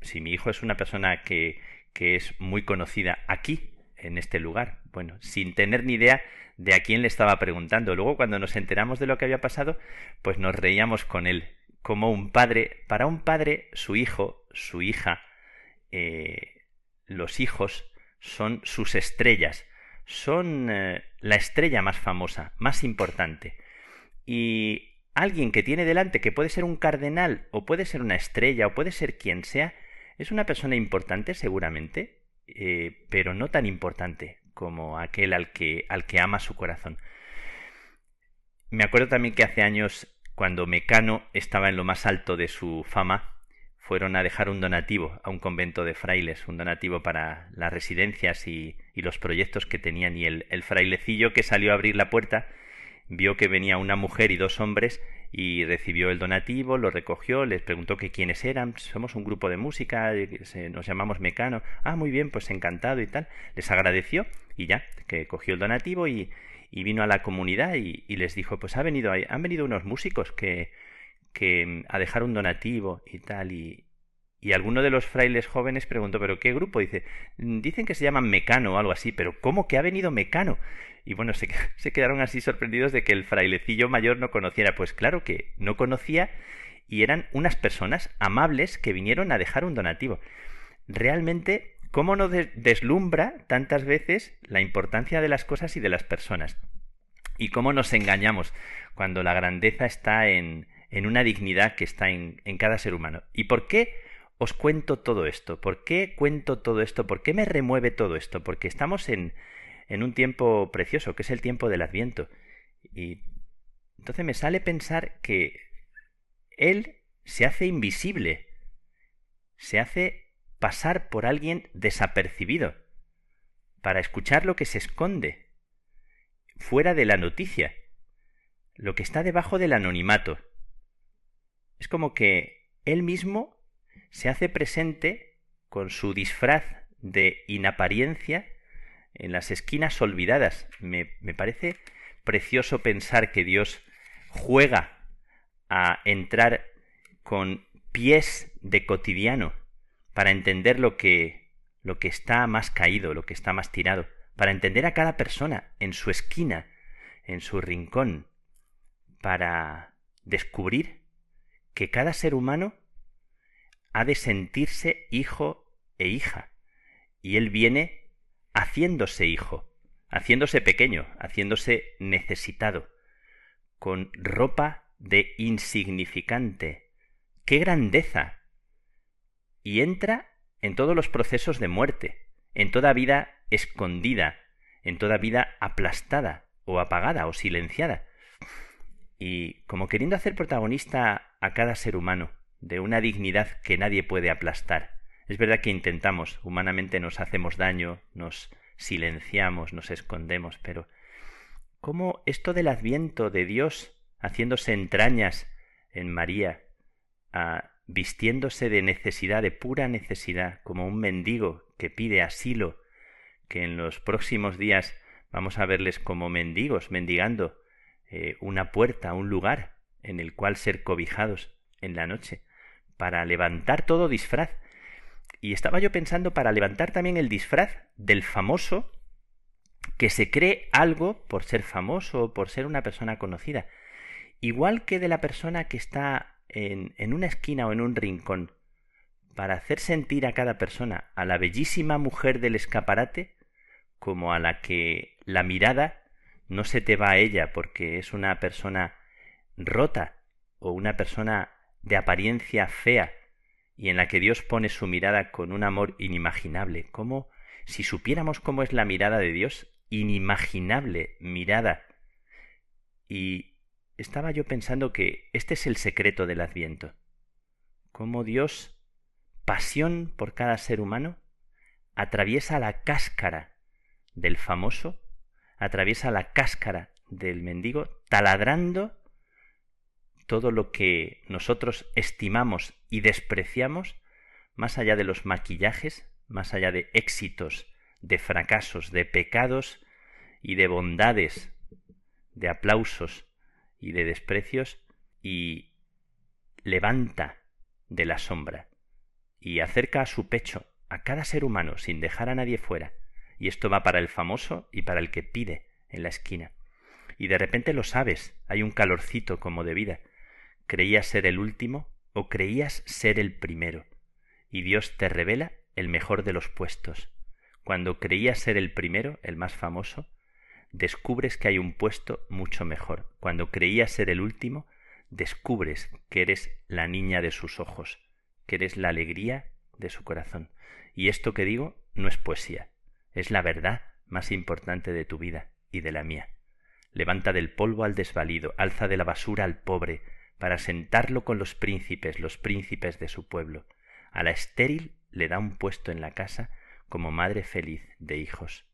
si mi hijo es una persona que, que es muy conocida aquí, en este lugar. Bueno, sin tener ni idea de a quién le estaba preguntando. Luego, cuando nos enteramos de lo que había pasado, pues nos reíamos con él. Como un padre, para un padre, su hijo, su hija, eh, los hijos son sus estrellas, son eh, la estrella más famosa, más importante. Y alguien que tiene delante, que puede ser un cardenal, o puede ser una estrella, o puede ser quien sea, es una persona importante, seguramente, eh, pero no tan importante como aquel al que, al que ama su corazón. Me acuerdo también que hace años, cuando Mecano estaba en lo más alto de su fama, fueron a dejar un donativo a un convento de frailes, un donativo para las residencias y, los proyectos que tenían, y el, el frailecillo que salió a abrir la puerta vio que venía una mujer y dos hombres y recibió el donativo, lo recogió, les preguntó que quiénes eran, somos un grupo de música, nos llamamos Mecano, ah, muy bien, pues encantado y tal, les agradeció y ya, que cogió el donativo y, y vino a la comunidad y, y, les dijo, pues ha venido, han venido unos músicos que, que mm, a dejar un donativo y tal, y, y alguno de los frailes jóvenes preguntó, ¿pero qué grupo? Dice, dicen que se llaman Mecano o algo así, pero ¿cómo que ha venido Mecano? Y bueno, se, se quedaron así sorprendidos de que el frailecillo mayor no conociera. Pues claro que no conocía y eran unas personas amables que vinieron a dejar un donativo. Realmente, ¿cómo no deslumbra tantas veces la importancia de las cosas y de las personas? Y cómo nos engañamos cuando la grandeza está en, en una dignidad que está en, en cada ser humano. ¿Y por qué? Os cuento todo esto? ¿Por qué cuento todo esto? ¿Por qué me remueve todo esto? Porque estamos en, en un tiempo precioso, que es el tiempo del Adviento. Y entonces me sale pensar que Él se hace invisible, se hace pasar por alguien desapercibido, para escuchar lo que se esconde, fuera de la noticia, lo que está debajo del anonimato. Es como que Él mismo se hace presente con su disfraz de inapariencia en las esquinas olvidadas. Me, me, parece precioso pensar que Dios juega a entrar con pies de cotidiano para entender lo que, lo que está más caído, lo que está más tirado, para entender a cada persona en su esquina, en su rincón, para descubrir que cada ser humano ha de sentirse hijo e hija. Y él viene haciéndose hijo, haciéndose pequeño, haciéndose necesitado, con ropa de insignificante. ¡Qué grandeza! Y entra en todos los procesos de muerte, en toda vida escondida, en toda vida aplastada o apagada o silenciada. Y como queriendo hacer protagonista a cada ser humano de una dignidad que nadie puede aplastar. Es verdad que intentamos, humanamente nos hacemos daño, nos silenciamos, nos escondemos, pero ¿cómo esto del adviento de Dios haciéndose entrañas en María, a, vistiéndose de necesidad, de pura necesidad, como un mendigo que pide asilo, que en los próximos días vamos a verles como mendigos, mendigando eh, una puerta, un lugar en el cual ser cobijados en la noche, para levantar todo disfraz. Y estaba yo pensando para levantar también el disfraz del famoso que se cree algo por ser famoso o por ser una persona conocida, igual que de la persona que está en, en una esquina o en un rincón, para hacer sentir a cada persona, a la bellísima mujer del escaparate, como a la que la mirada no se te va a ella porque es una persona rota o una persona de apariencia fea y en la que Dios pone su mirada con un amor inimaginable. Como si supiéramos cómo es la mirada de Dios, inimaginable mirada. Y estaba yo pensando que este es el secreto del adviento. Cómo Dios, pasión por cada ser humano, atraviesa la cáscara del famoso, atraviesa la cáscara del mendigo, taladrando todo lo que nosotros estimamos y despreciamos, más allá de los maquillajes, más allá de éxitos, de fracasos, de pecados y de bondades, de aplausos y de desprecios, y levanta de la sombra y acerca a su pecho a cada ser humano sin dejar a nadie fuera. Y esto va para el famoso y para el que pide en la esquina. Y de repente lo sabes, hay un calorcito como de vida. ¿Creías ser el último o creías ser el primero? Y Dios te revela el mejor de los puestos. Cuando creías ser el primero, el más famoso, descubres que hay un puesto mucho mejor. Cuando creías ser el último, descubres que eres la niña de sus ojos, que eres la alegría de su corazón. Y esto que digo no es poesía, es la verdad más importante de tu vida y de la mía. Levanta del polvo al desvalido, alza de la basura al pobre, para sentarlo con los príncipes, los príncipes de su pueblo. A la estéril le da un puesto en la casa como madre feliz de hijos.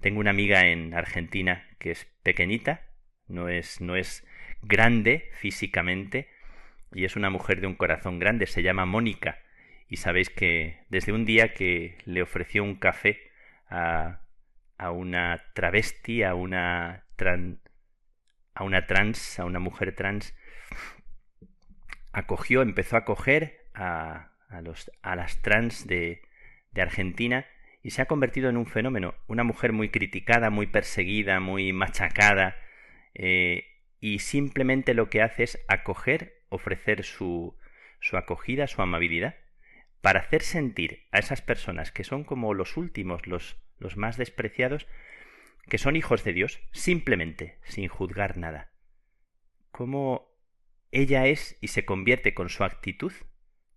Tengo una amiga en Argentina que es pequeñita, no es, no es grande físicamente, y es una mujer de un corazón grande, se llama Mónica, y sabéis que desde un día que le ofreció un café a, a una travesti, a una, a una trans, a una mujer trans, acogió, empezó a acoger a, a, los, a las trans de, de Argentina y se ha convertido en un fenómeno. Una mujer muy criticada, muy perseguida, muy machacada, eh, y simplemente lo que hace es acoger, ofrecer su, su acogida, su amabilidad, para hacer sentir a esas personas que son como los últimos, los, los más despreciados, que son hijos de Dios, simplemente, sin juzgar nada. Cómo ella es y se convierte con su actitud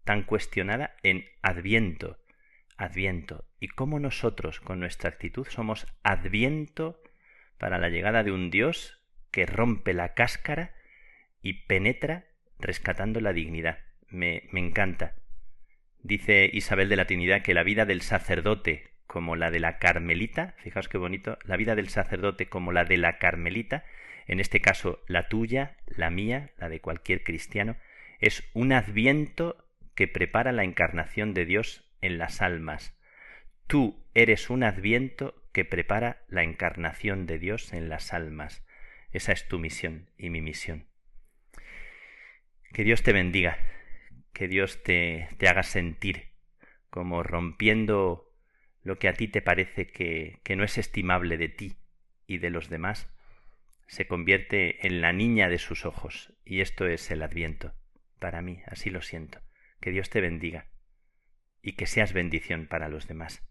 tan cuestionada en adviento, adviento, y cómo nosotros con nuestra actitud somos adviento para la llegada de un Dios que rompe la cáscara y penetra rescatando la dignidad. Me, me encanta. Dice Isabel de la Trinidad que la vida del sacerdote como la de la Carmelita, fijaos qué bonito, la vida del sacerdote como la de la Carmelita, en este caso la tuya, la mía, la de cualquier cristiano, es un adviento que prepara la encarnación de Dios en las almas. Tú eres un adviento que prepara la encarnación de Dios en las almas. Esa es tu misión y mi misión. Que Dios te bendiga, que Dios te, te haga sentir como rompiendo lo que a ti te parece que, que no es estimable de ti y de los demás, se convierte en la niña de sus ojos. Y esto es el adviento. Para mí, así lo siento. Que Dios te bendiga y que seas bendición para los demás.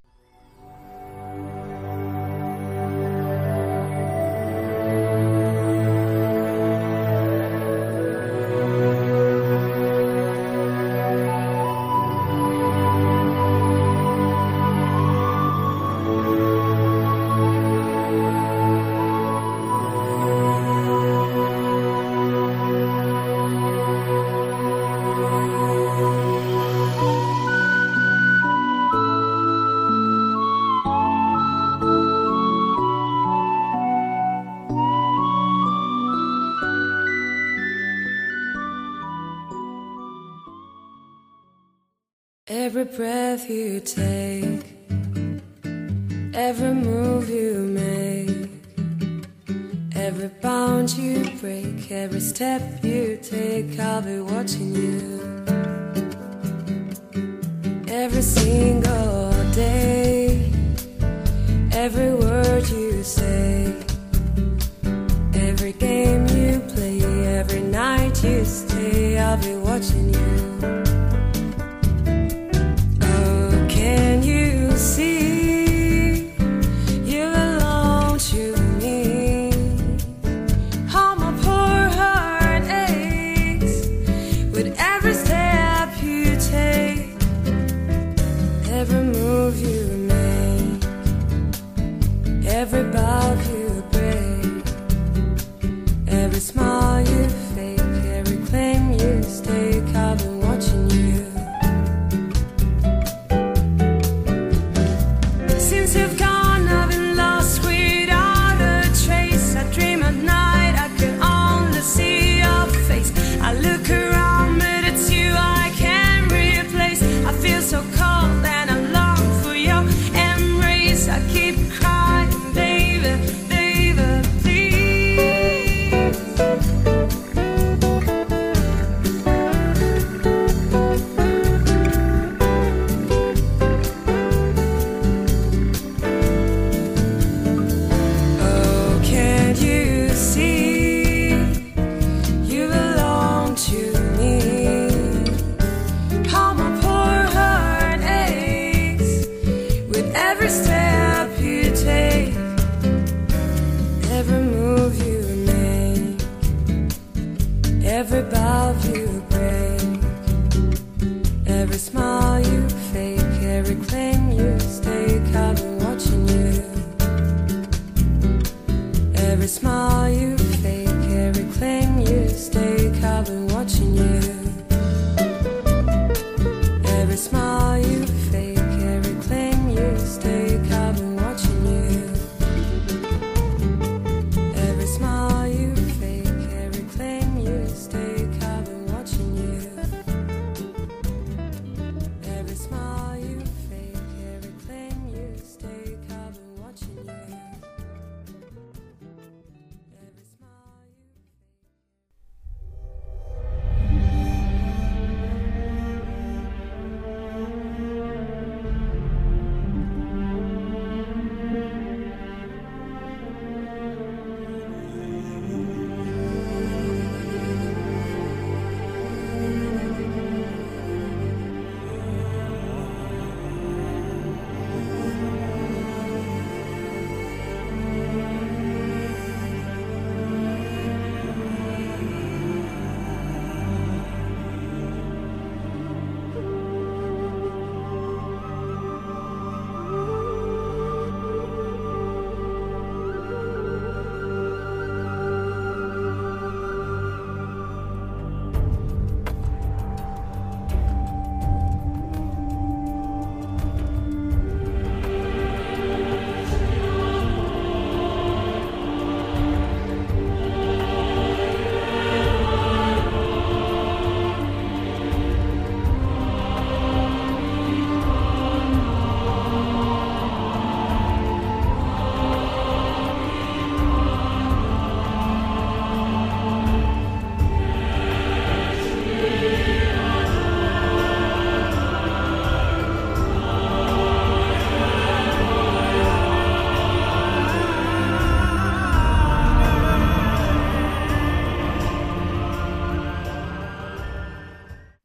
every step you take, I'll be watching you.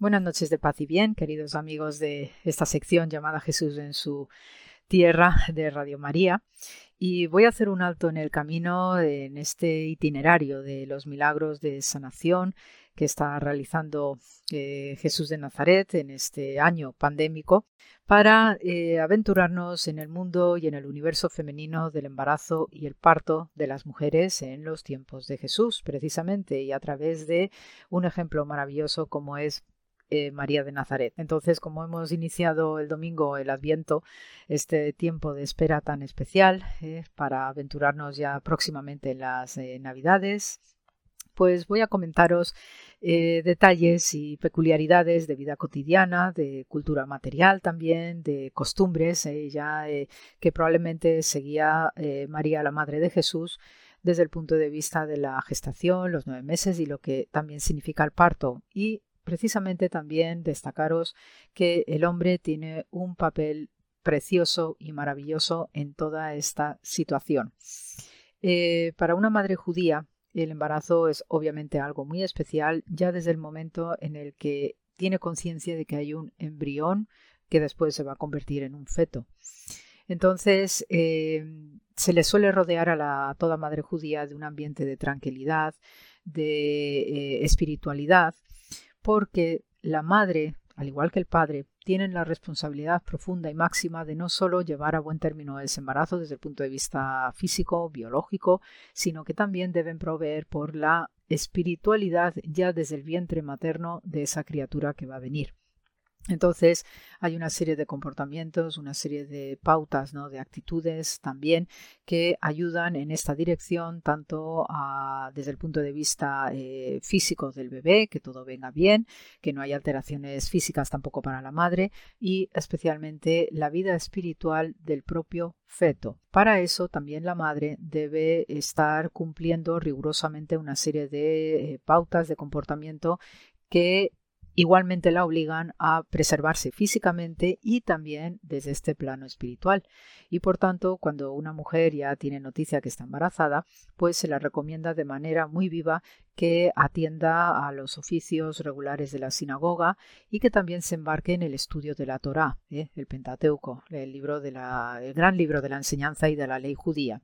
Buenas noches de paz y bien, queridos amigos de esta sección llamada Jesús en su tierra de Radio María. Y voy a hacer un alto en el camino en este itinerario de los milagros de sanación que está realizando eh, Jesús de Nazaret en este año pandémico para eh, aventurarnos en el mundo y en el universo femenino del embarazo y el parto de las mujeres en los tiempos de Jesús, precisamente, y a través de un ejemplo maravilloso como es eh, María de Nazaret. Entonces, como hemos iniciado el domingo el Adviento, este tiempo de espera tan especial eh, para aventurarnos ya próximamente en las eh, Navidades, pues voy a comentaros detalles y peculiaridades de vida cotidiana, de cultura material también, de costumbres, ya que probablemente seguía María, la Madre de Jesús, desde el punto de vista de la gestación, los nueve meses y lo que también significa el parto. Y precisamente también destacaros que el hombre tiene un papel precioso y maravilloso en toda esta situación. para una madre judía, el embarazo es obviamente algo muy especial ya desde el momento en el que tiene conciencia de que hay un embrión que después se va a convertir en un feto. Entonces, eh, se le suele rodear a, la, toda madre judía de un ambiente de tranquilidad, de eh, espiritualidad, porque la madre, al igual que el padre, tienen la responsabilidad profunda y máxima de no solo llevar a buen término ese embarazo desde el punto de vista físico, biológico, sino que también deben proveer por la espiritualidad ya desde el vientre materno de esa criatura que va a venir. Entonces hay una serie de comportamientos, una serie de pautas, ¿no? de actitudes también que ayudan en esta dirección, tanto desde el punto de vista eh, físico del bebé, que todo venga bien, que no haya alteraciones físicas tampoco para la madre y especialmente la vida espiritual del propio feto. Para eso también la madre debe estar cumpliendo rigurosamente una serie de eh, pautas de comportamiento que igualmente la obligan a preservarse físicamente y también desde este plano espiritual. Y por tanto, cuando una mujer ya tiene noticia que está embarazada, pues se la recomienda de manera muy viva que atienda a los oficios regulares de la sinagoga y que también se embarque en el estudio de la Torá, ¿eh? el Pentateuco, el, libro de la, el gran libro de la enseñanza y de la ley judía.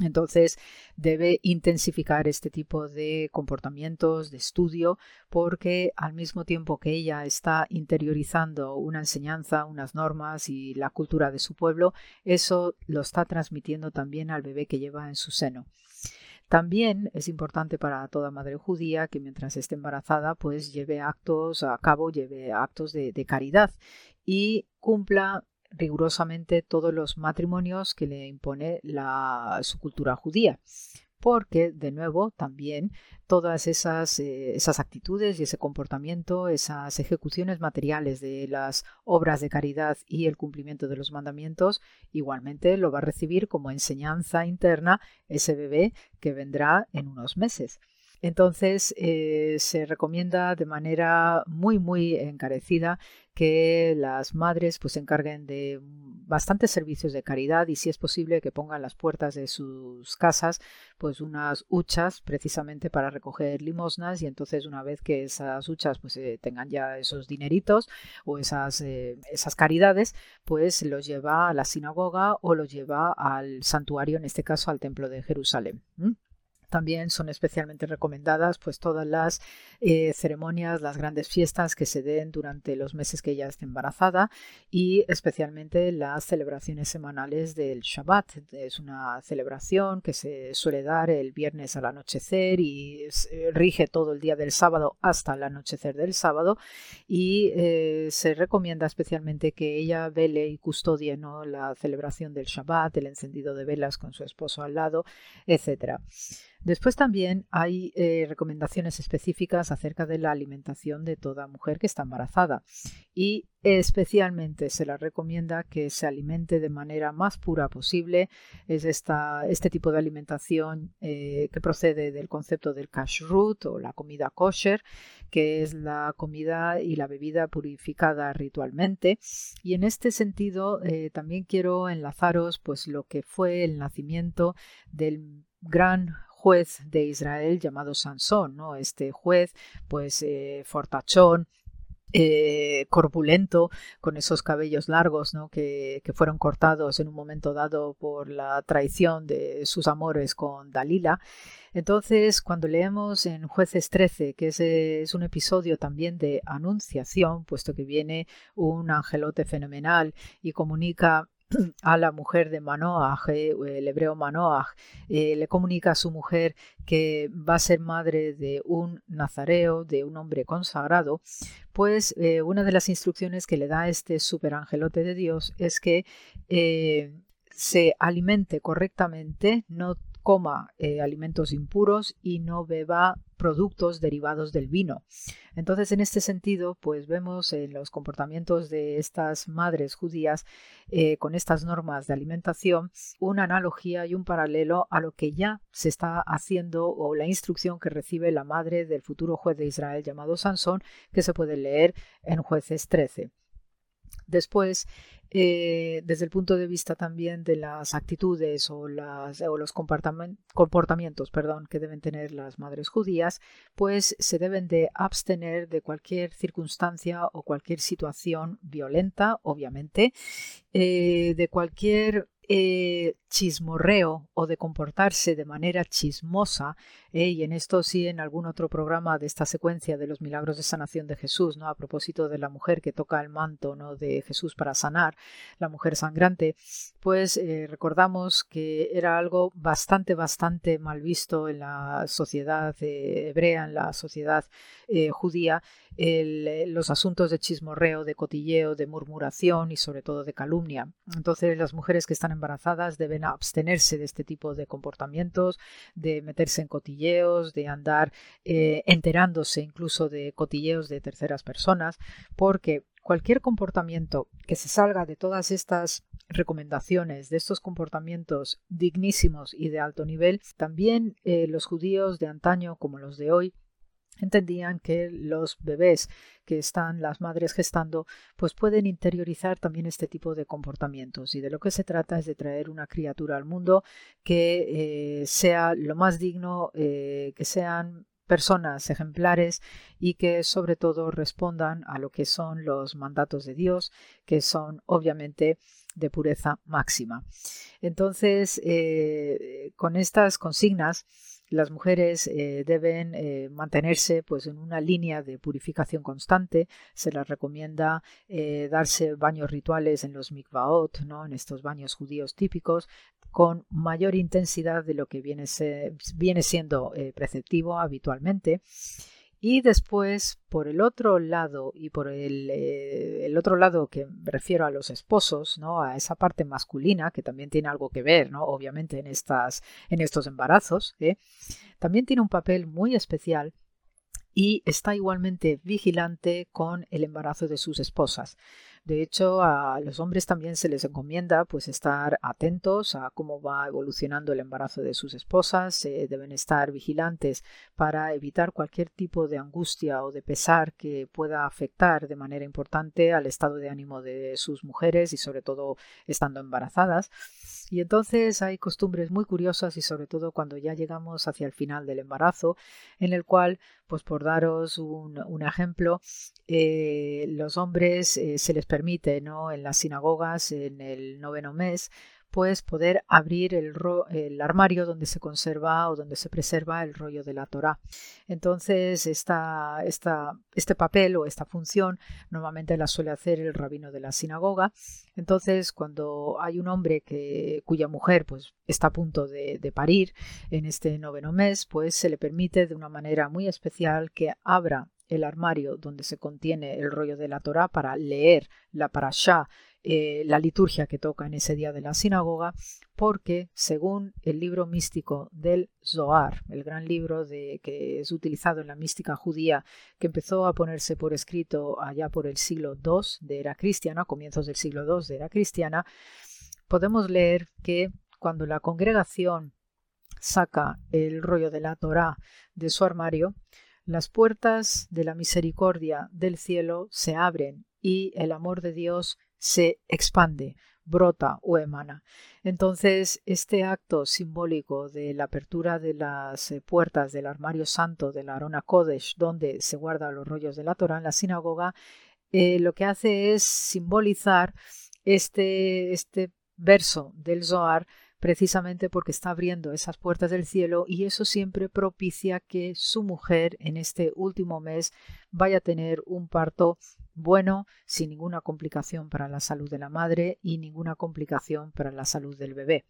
Entonces debe intensificar este tipo de comportamientos de estudio porque al mismo tiempo que ella está interiorizando una enseñanza, unas normas y la cultura de su pueblo, eso lo está transmitiendo también al bebé que lleva en su seno. También es importante para toda madre judía que mientras esté embarazada, pues lleve actos a cabo, lleve actos de, de caridad y cumpla rigurosamente todos los matrimonios que le impone la, su cultura judía porque de nuevo también todas esas, eh, esas actitudes y ese comportamiento, esas ejecuciones materiales de las obras de caridad y el cumplimiento de los mandamientos, igualmente lo va a recibir como enseñanza interna ese bebé que vendrá en unos meses. Entonces, eh, se recomienda de manera muy, muy encarecida que las madres pues se encarguen de bastantes servicios de caridad y si es posible que pongan las puertas de sus casas pues unas huchas precisamente para recoger limosnas y entonces una vez que esas huchas pues eh, tengan ya esos dineritos o esas, eh, esas caridades pues los lleva a la sinagoga o los lleva al santuario en este caso al templo de Jerusalén. También son especialmente recomendadas pues todas las eh, ceremonias, las grandes fiestas que se den durante los meses que ella esté embarazada y especialmente las celebraciones semanales del Shabbat. Es una celebración que se suele dar el viernes al anochecer y rige todo el día del sábado hasta el anochecer del sábado y eh, se recomienda especialmente que ella vele y custodie la celebración del Shabbat, el encendido de velas con su esposo al lado, etcétera. Después también hay eh, recomendaciones específicas acerca de la alimentación de toda mujer que está embarazada y especialmente se la recomienda que se alimente de manera más pura posible. Es esta, este tipo de alimentación eh, que procede del concepto del kashrut o la comida kosher, que es la comida y la bebida purificada ritualmente. Y en este sentido eh, también quiero enlazaros pues lo que fue el nacimiento del gran juez de Israel llamado Sansón, ¿no? Este juez, pues eh, fortachón, eh, corpulento, con esos cabellos largos ¿no? que, que, fueron cortados en un momento dado por la traición de sus amores con Dalila. Entonces, cuando leemos en Jueces 13, que es, es un episodio también de anunciación, puesto que viene un angelote fenomenal y comunica a la mujer de Manoah, eh, el hebreo Manoah, eh, le comunica a su mujer que va a ser madre de un nazareo, de un hombre consagrado, pues eh, una de las instrucciones que le da este superangelote de Dios es que se alimente correctamente, no coma eh, alimentos impuros y no beba productos derivados del vino. Entonces, en este sentido, pues vemos en los comportamientos de estas madres judías eh, con estas normas de alimentación una analogía y un paralelo a lo que ya se está haciendo o la instrucción que recibe la madre del futuro juez de Israel llamado Sansón, que se puede leer en Jueces 13. Después, eh, desde el punto de vista también de las actitudes o, las, o los comportamientos perdón, que deben tener las madres judías, pues se deben de abstener de cualquier circunstancia o cualquier situación violenta, obviamente, eh, de cualquier eh, chismorreo o de comportarse de manera chismosa, eh, y en esto sí en algún otro programa de esta secuencia de los milagros de sanación de Jesús, ¿no? A propósito de la mujer que toca el manto ¿no? de Jesús para sanar, la mujer sangrante, pues eh, recordamos que era algo bastante, bastante mal visto en la sociedad hebrea, en la sociedad judía, los asuntos de chismorreo, de cotilleo, de murmuración y sobre todo de calumnia. Entonces las mujeres que están embarazadas deben abstenerse de este tipo de comportamientos, de meterse en cotilleos, de andar eh, enterándose incluso de cotilleos de terceras personas, porque cualquier comportamiento que se salga de todas estas recomendaciones, de estos comportamientos dignísimos y de alto nivel, también eh, los judíos de antaño como los de hoy entendían que los bebés que están las madres gestando pues pueden interiorizar también este tipo de comportamientos. Y de lo que se trata es de traer una criatura al mundo que eh, sea lo más digno eh, que sean personas ejemplares y que sobre todo respondan a lo que son los mandatos de Dios que son obviamente de pureza máxima. Entonces eh, con estas consignas las mujeres eh, deben eh, mantenerse pues, en una línea de purificación constante. Se les recomienda eh, darse baños rituales en los mikvaot, ¿no? en estos baños judíos típicos, con mayor intensidad de lo que viene, viene siendo preceptivo habitualmente. Y después, por el otro lado, y por el, eh, el, otro lado que me refiero a los esposos, ¿no? a esa parte masculina, que también tiene algo que ver, ¿no? obviamente, en, estas, en estos embarazos, ¿eh? también tiene un papel muy especial y está igualmente vigilante con el embarazo de sus esposas. De hecho, a los hombres también se les encomienda pues estar atentos a cómo va evolucionando el embarazo de sus esposas, eh, deben estar vigilantes para evitar cualquier tipo de angustia o de pesar que pueda afectar de manera importante al estado de ánimo de sus mujeres y sobre todo estando embarazadas. Y entonces hay costumbres muy curiosas y sobre todo cuando ya llegamos hacia el final del embarazo, en el cual, pues por daros un, ejemplo, eh, los hombres eh, se les permite ¿no? en las sinagogas en el noveno mes pues poder abrir el, el, armario donde se conserva o donde se preserva el rollo de la Torá. Entonces, esta, esta, este papel o esta función normalmente la suele hacer el rabino de la sinagoga. Entonces, cuando hay un hombre que, cuya mujer pues, está a punto de, de parir en este noveno mes, pues se le permite de una manera muy especial que abra el armario donde se contiene el rollo de la Torá para leer la parashá eh, la liturgia que toca en ese día de la sinagoga, porque según el libro místico del Zohar, el gran libro que es utilizado en la mística judía, que empezó a ponerse por escrito allá por el siglo II de era cristiana, comienzos del siglo II de era cristiana, podemos leer que cuando la congregación saca el rollo de la Torá de su armario, las puertas de la misericordia del cielo se abren y el amor de Dios se expande, brota o emana. Entonces, este acto simbólico de la apertura de las eh, puertas del armario santo de la Arona Kodesh, donde se guardan los rollos de la Torah en la sinagoga, eh, lo que hace es simbolizar este, este verso del Zohar precisamente porque está abriendo esas puertas del cielo y eso siempre propicia que su mujer en este último mes vaya a tener un parto bueno, sin ninguna complicación para la salud de la madre y ninguna complicación para la salud del bebé.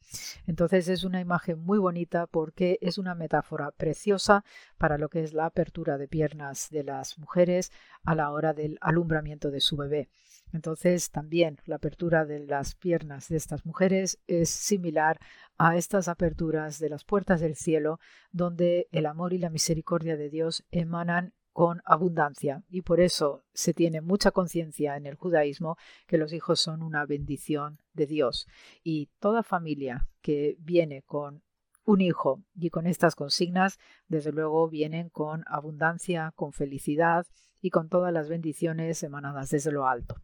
Entonces es una imagen muy bonita porque es una metáfora preciosa para lo que es la apertura de piernas de las mujeres a la hora del alumbramiento de su bebé. Entonces también la apertura de las piernas de estas mujeres es similar a estas aperturas de las puertas del cielo donde el amor y la misericordia de Dios emanan con abundancia y por eso se tiene mucha conciencia en el judaísmo que los hijos son una bendición de Dios y toda familia que viene con un hijo y con estas consignas desde luego vienen con abundancia, con felicidad y con todas las bendiciones emanadas desde lo alto.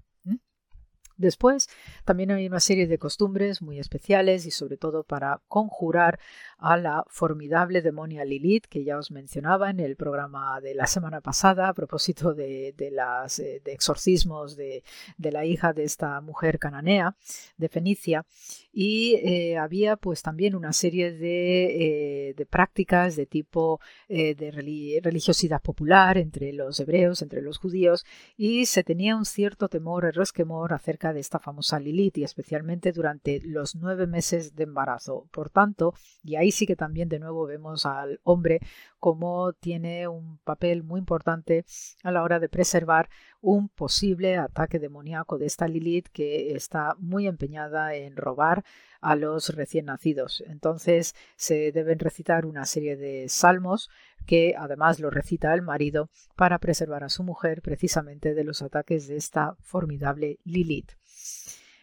Después, también hay una serie de costumbres muy especiales y sobre todo para conjurar a la formidable demonia Lilith que ya os mencionaba en el programa de la semana pasada a propósito de, de las de exorcismos de, la hija de esta mujer cananea de Fenicia. Y eh, había pues también una serie de, eh, prácticas de tipo eh, de religiosidad popular entre los hebreos, entre los judíos y se tenía un cierto temor, el resquemor acerca de esta famosa Lilith y especialmente durante los nueve meses de embarazo. Por tanto, y ahí sí que también de nuevo vemos al hombre como tiene un papel muy importante a la hora de preservar un posible ataque demoníaco de esta Lilith que está muy empeñada en robar a los recién nacidos. Entonces se deben recitar una serie de salmos que además lo recita el marido para preservar a su mujer precisamente de los ataques de esta formidable Lilith.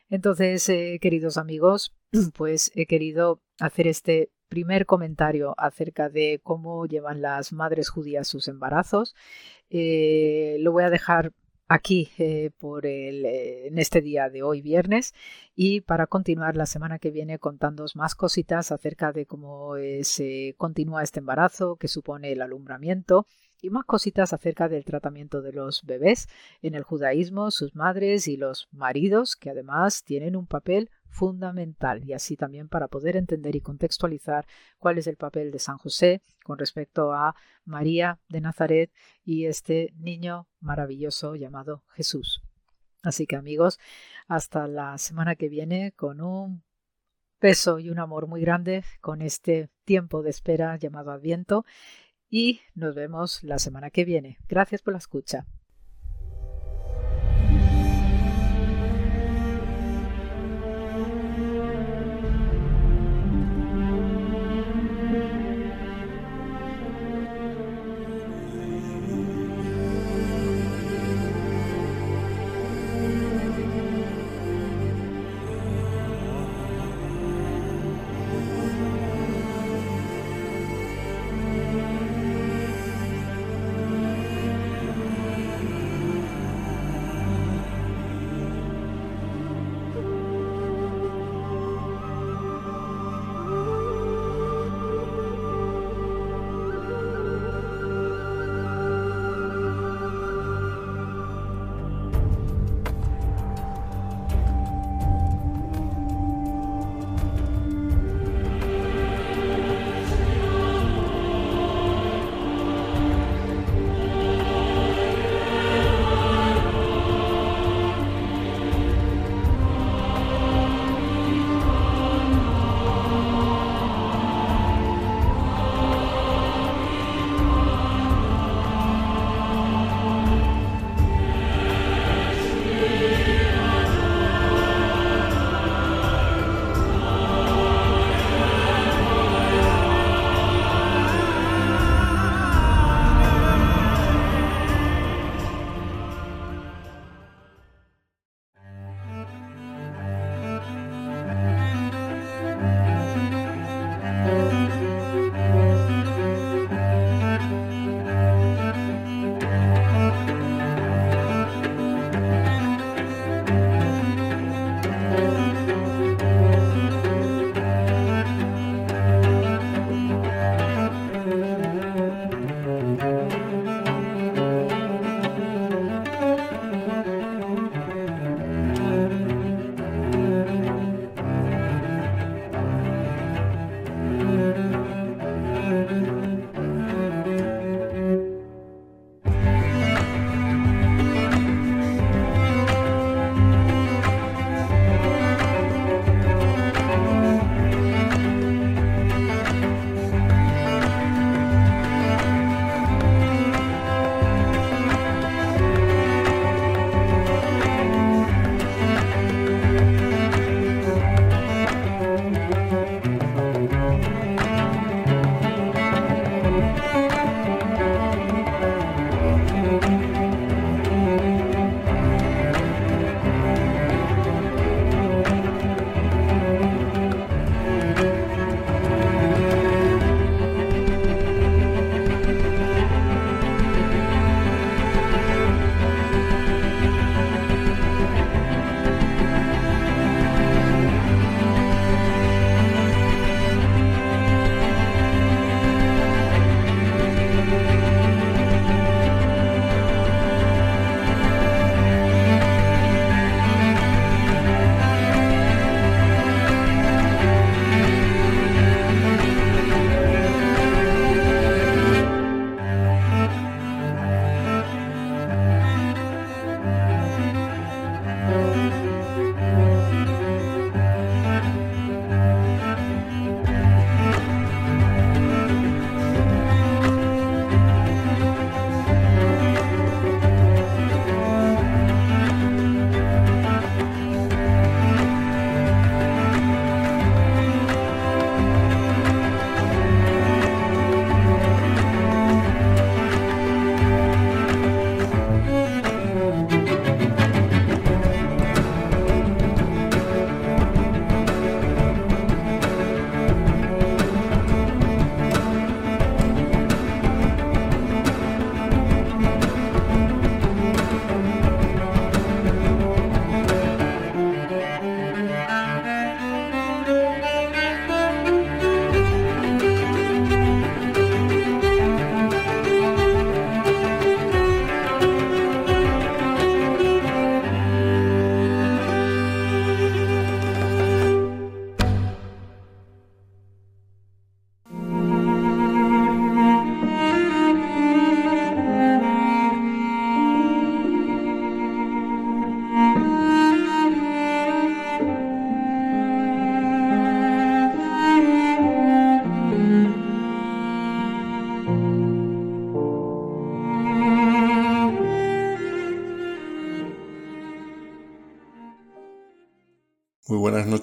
Entonces, eh, queridos amigos, pues he querido hacer este primer comentario acerca de cómo llevan las madres judías sus embarazos. Eh, lo voy a dejar aquí eh, por el, eh, en este día de hoy viernes y para continuar la semana que viene contándoos más cositas acerca de cómo eh, se continúa este embarazo, que supone el alumbramiento y más cositas acerca del tratamiento de los bebés en el judaísmo, sus madres y los maridos, que además tienen un papel fundamental y así también para poder entender y contextualizar cuál es el papel de San José con respecto a María de Nazaret y este niño maravilloso llamado Jesús. Así que amigos, hasta la semana que viene con un peso y un amor muy grande con este tiempo de espera llamado Adviento y nos vemos la semana que viene. Gracias por la escucha.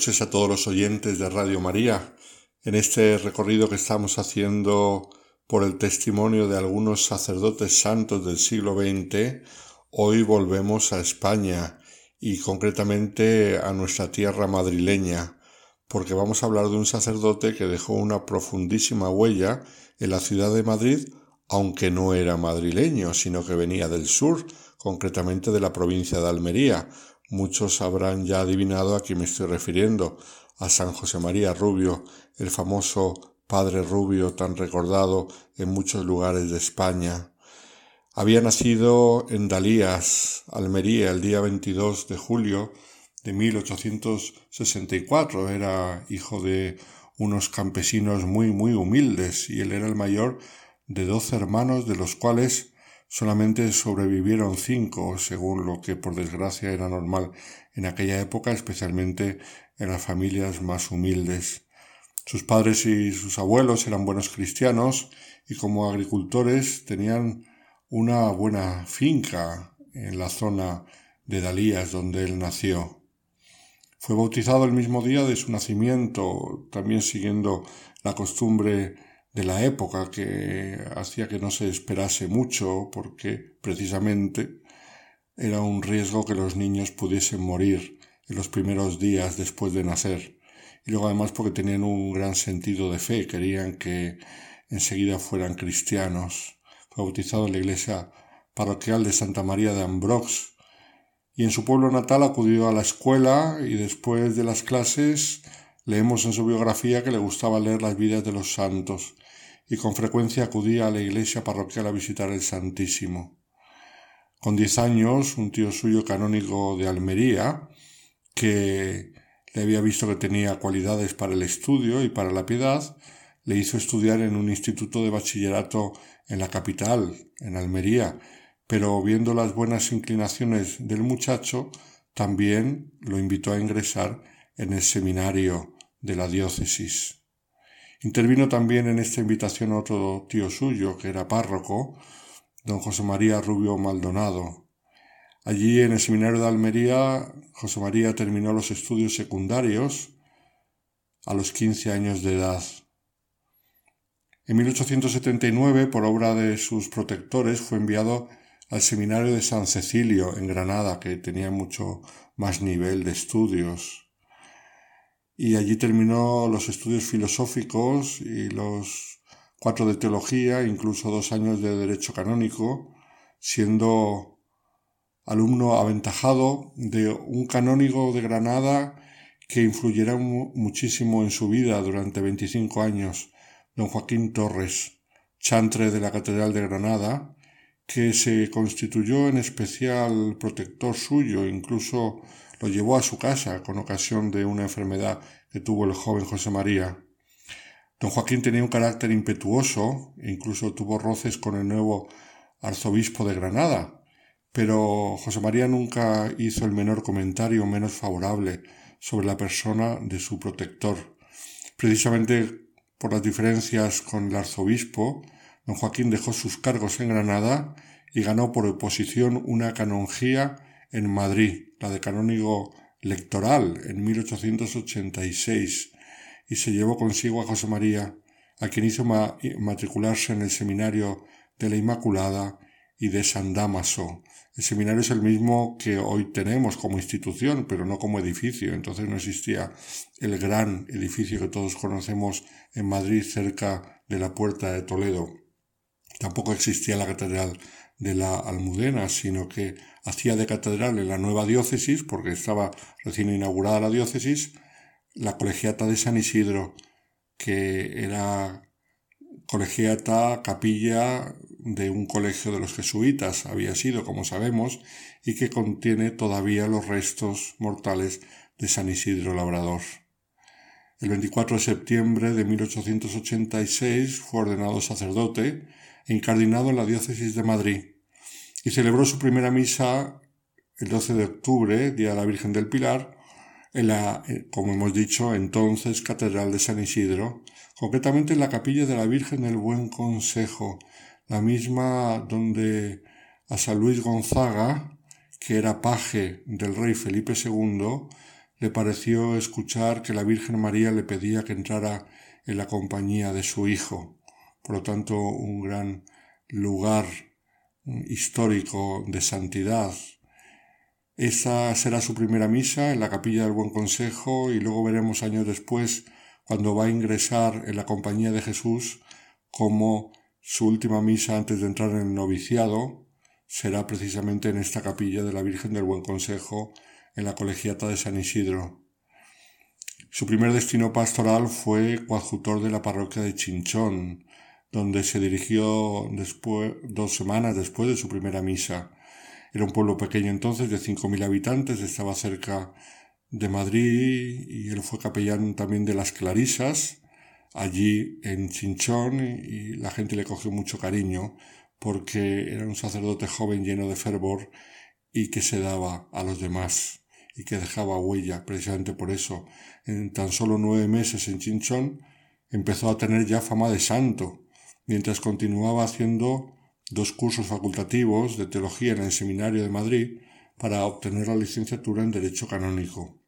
Noches a todos los oyentes de Radio María. En este recorrido que estamos haciendo por el testimonio de algunos sacerdotes santos del siglo XX, hoy volvemos a España y concretamente a nuestra tierra madrileña, porque vamos a hablar de un sacerdote que dejó una profundísima huella en la ciudad de Madrid, aunque no era madrileño, sino que venía del sur, concretamente de la provincia de Almería, Muchos habrán ya adivinado a quién me estoy refiriendo, a San José María Rubio, el famoso Padre Rubio tan recordado en muchos lugares de España. Había nacido en Dalías, Almería, el día 22 de julio de 1864. Era hijo de unos campesinos muy, muy humildes y él era el mayor de doce hermanos, de los cuales Solamente sobrevivieron cinco, según lo que por desgracia era normal en aquella época, especialmente en las familias más humildes. Sus padres y sus abuelos eran buenos cristianos y como agricultores tenían una buena finca en la zona de Dalías donde él nació. Fue bautizado el mismo día de su nacimiento, también siguiendo la costumbre de la época que hacía que no se esperase mucho porque precisamente era un riesgo que los niños pudiesen morir en los primeros días después de nacer. Y luego además porque tenían un gran sentido de fe, querían que enseguida fueran cristianos. Fue bautizado en la iglesia parroquial de Santa María de Ambrox. Y en su pueblo natal acudió a la escuela y después de las clases leemos en su biografía que le gustaba leer las vidas de los santos y con frecuencia acudía a la iglesia parroquial a visitar el Santísimo. Con diez años, un tío suyo canónigo de Almería, que le había visto que tenía cualidades para el estudio y para la piedad, le hizo estudiar en un instituto de bachillerato en la capital, en Almería, pero viendo las buenas inclinaciones del muchacho, también lo invitó a ingresar en el seminario de la diócesis. Intervino también en esta invitación otro tío suyo, que era párroco, don José María Rubio Maldonado. Allí en el seminario de Almería, José María terminó los estudios secundarios a los 15 años de edad. En 1879, por obra de sus protectores, fue enviado al seminario de San Cecilio, en Granada, que tenía mucho más nivel de estudios y allí terminó los estudios filosóficos y los cuatro de teología, incluso dos años de derecho canónico, siendo alumno aventajado de un canónigo de Granada que influyera muchísimo en su vida durante 25 años, don Joaquín Torres, chantre de la Catedral de Granada, que se constituyó en especial protector suyo, incluso lo llevó a su casa con ocasión de una enfermedad que tuvo el joven José María. Don Joaquín tenía un carácter impetuoso e incluso tuvo roces con el nuevo arzobispo de Granada, pero José María nunca hizo el menor comentario menos favorable sobre la persona de su protector. Precisamente por las diferencias con el arzobispo, don Joaquín dejó sus cargos en Granada y ganó por oposición una canonjía en Madrid, la de canónigo lectoral en 1886 y se llevó consigo a José María, a quien hizo matricularse en el seminario de la Inmaculada y de San Damaso. El seminario es el mismo que hoy tenemos como institución, pero no como edificio. Entonces no existía el gran edificio que todos conocemos en Madrid cerca de la Puerta de Toledo. Tampoco existía la Catedral de la Almudena, sino que hacía de catedral en la nueva diócesis, porque estaba recién inaugurada la diócesis, la colegiata de San Isidro, que era colegiata, capilla de un colegio de los jesuitas, había sido, como sabemos, y que contiene todavía los restos mortales de San Isidro Labrador. El 24 de septiembre de 1886 fue ordenado sacerdote e incardinado en la diócesis de Madrid y celebró su primera misa el 12 de octubre, Día de la Virgen del Pilar, en la, eh, como hemos dicho, entonces Catedral de San Isidro, concretamente en la capilla de la Virgen del Buen Consejo, la misma donde a San Luis Gonzaga, que era paje del rey Felipe II, le pareció escuchar que la Virgen María le pedía que entrara en la compañía de su hijo. Por lo tanto, un gran lugar histórico de santidad. Esa será su primera misa en la capilla del Buen Consejo y luego veremos años después, cuando va a ingresar en la compañía de Jesús, como su última misa antes de entrar en el noviciado será precisamente en esta capilla de la Virgen del Buen Consejo en la colegiata de San Isidro. Su primer destino pastoral fue coadjutor de la parroquia de Chinchón, donde se dirigió después, dos semanas después de su primera misa. Era un pueblo pequeño entonces de cinco mil habitantes, estaba cerca de Madrid y él fue capellán también de las Clarisas, allí en Chinchón, y la gente le cogió mucho cariño porque era un sacerdote joven lleno de fervor y que se daba a los demás y que dejaba huella. Precisamente por eso, en tan solo nueve meses en Chinchón, empezó a tener ya fama de santo mientras continuaba haciendo dos cursos facultativos de teología en el Seminario de Madrid para obtener la licenciatura en Derecho Canónico.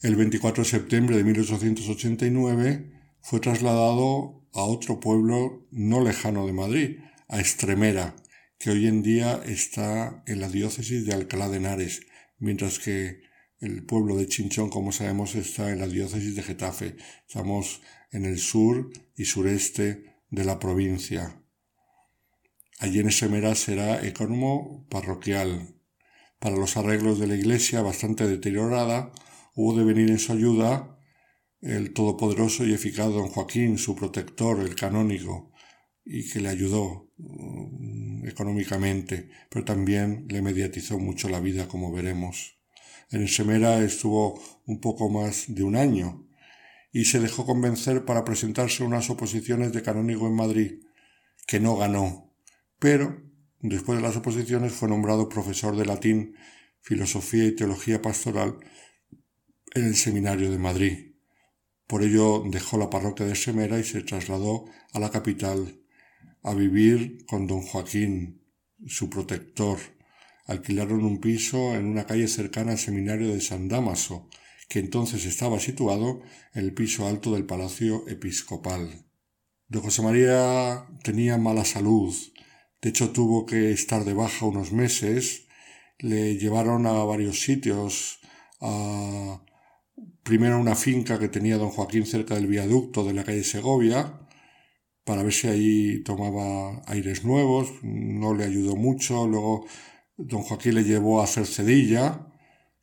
El 24 de septiembre de 1889 fue trasladado a otro pueblo no lejano de Madrid, a Estremera, que hoy en día está en la diócesis de Alcalá de Henares, mientras que el pueblo de Chinchón, como sabemos, está en la diócesis de Getafe. Estamos en el sur y sureste de la provincia. Allí en Esemera será economo parroquial. Para los arreglos de la iglesia, bastante deteriorada, hubo de venir en su ayuda el todopoderoso y eficaz don Joaquín, su protector, el canónigo, y que le ayudó mm, económicamente, pero también le mediatizó mucho la vida, como veremos. En Esemera estuvo un poco más de un año, y se dejó convencer para presentarse unas oposiciones de canónigo en Madrid, que no ganó, pero después de las oposiciones fue nombrado profesor de latín, filosofía y teología pastoral en el Seminario de Madrid. Por ello dejó la parroquia de Semera y se trasladó a la capital a vivir con don Joaquín, su protector. Alquilaron un piso en una calle cercana al Seminario de San Dámaso, que entonces estaba situado en el piso alto del Palacio Episcopal. Don José María tenía mala salud, de hecho tuvo que estar de baja unos meses, le llevaron a varios sitios, primero a una finca que tenía don Joaquín cerca del viaducto de la calle Segovia, para ver si ahí tomaba aires nuevos, no le ayudó mucho, luego don Joaquín le llevó a hacer cedilla,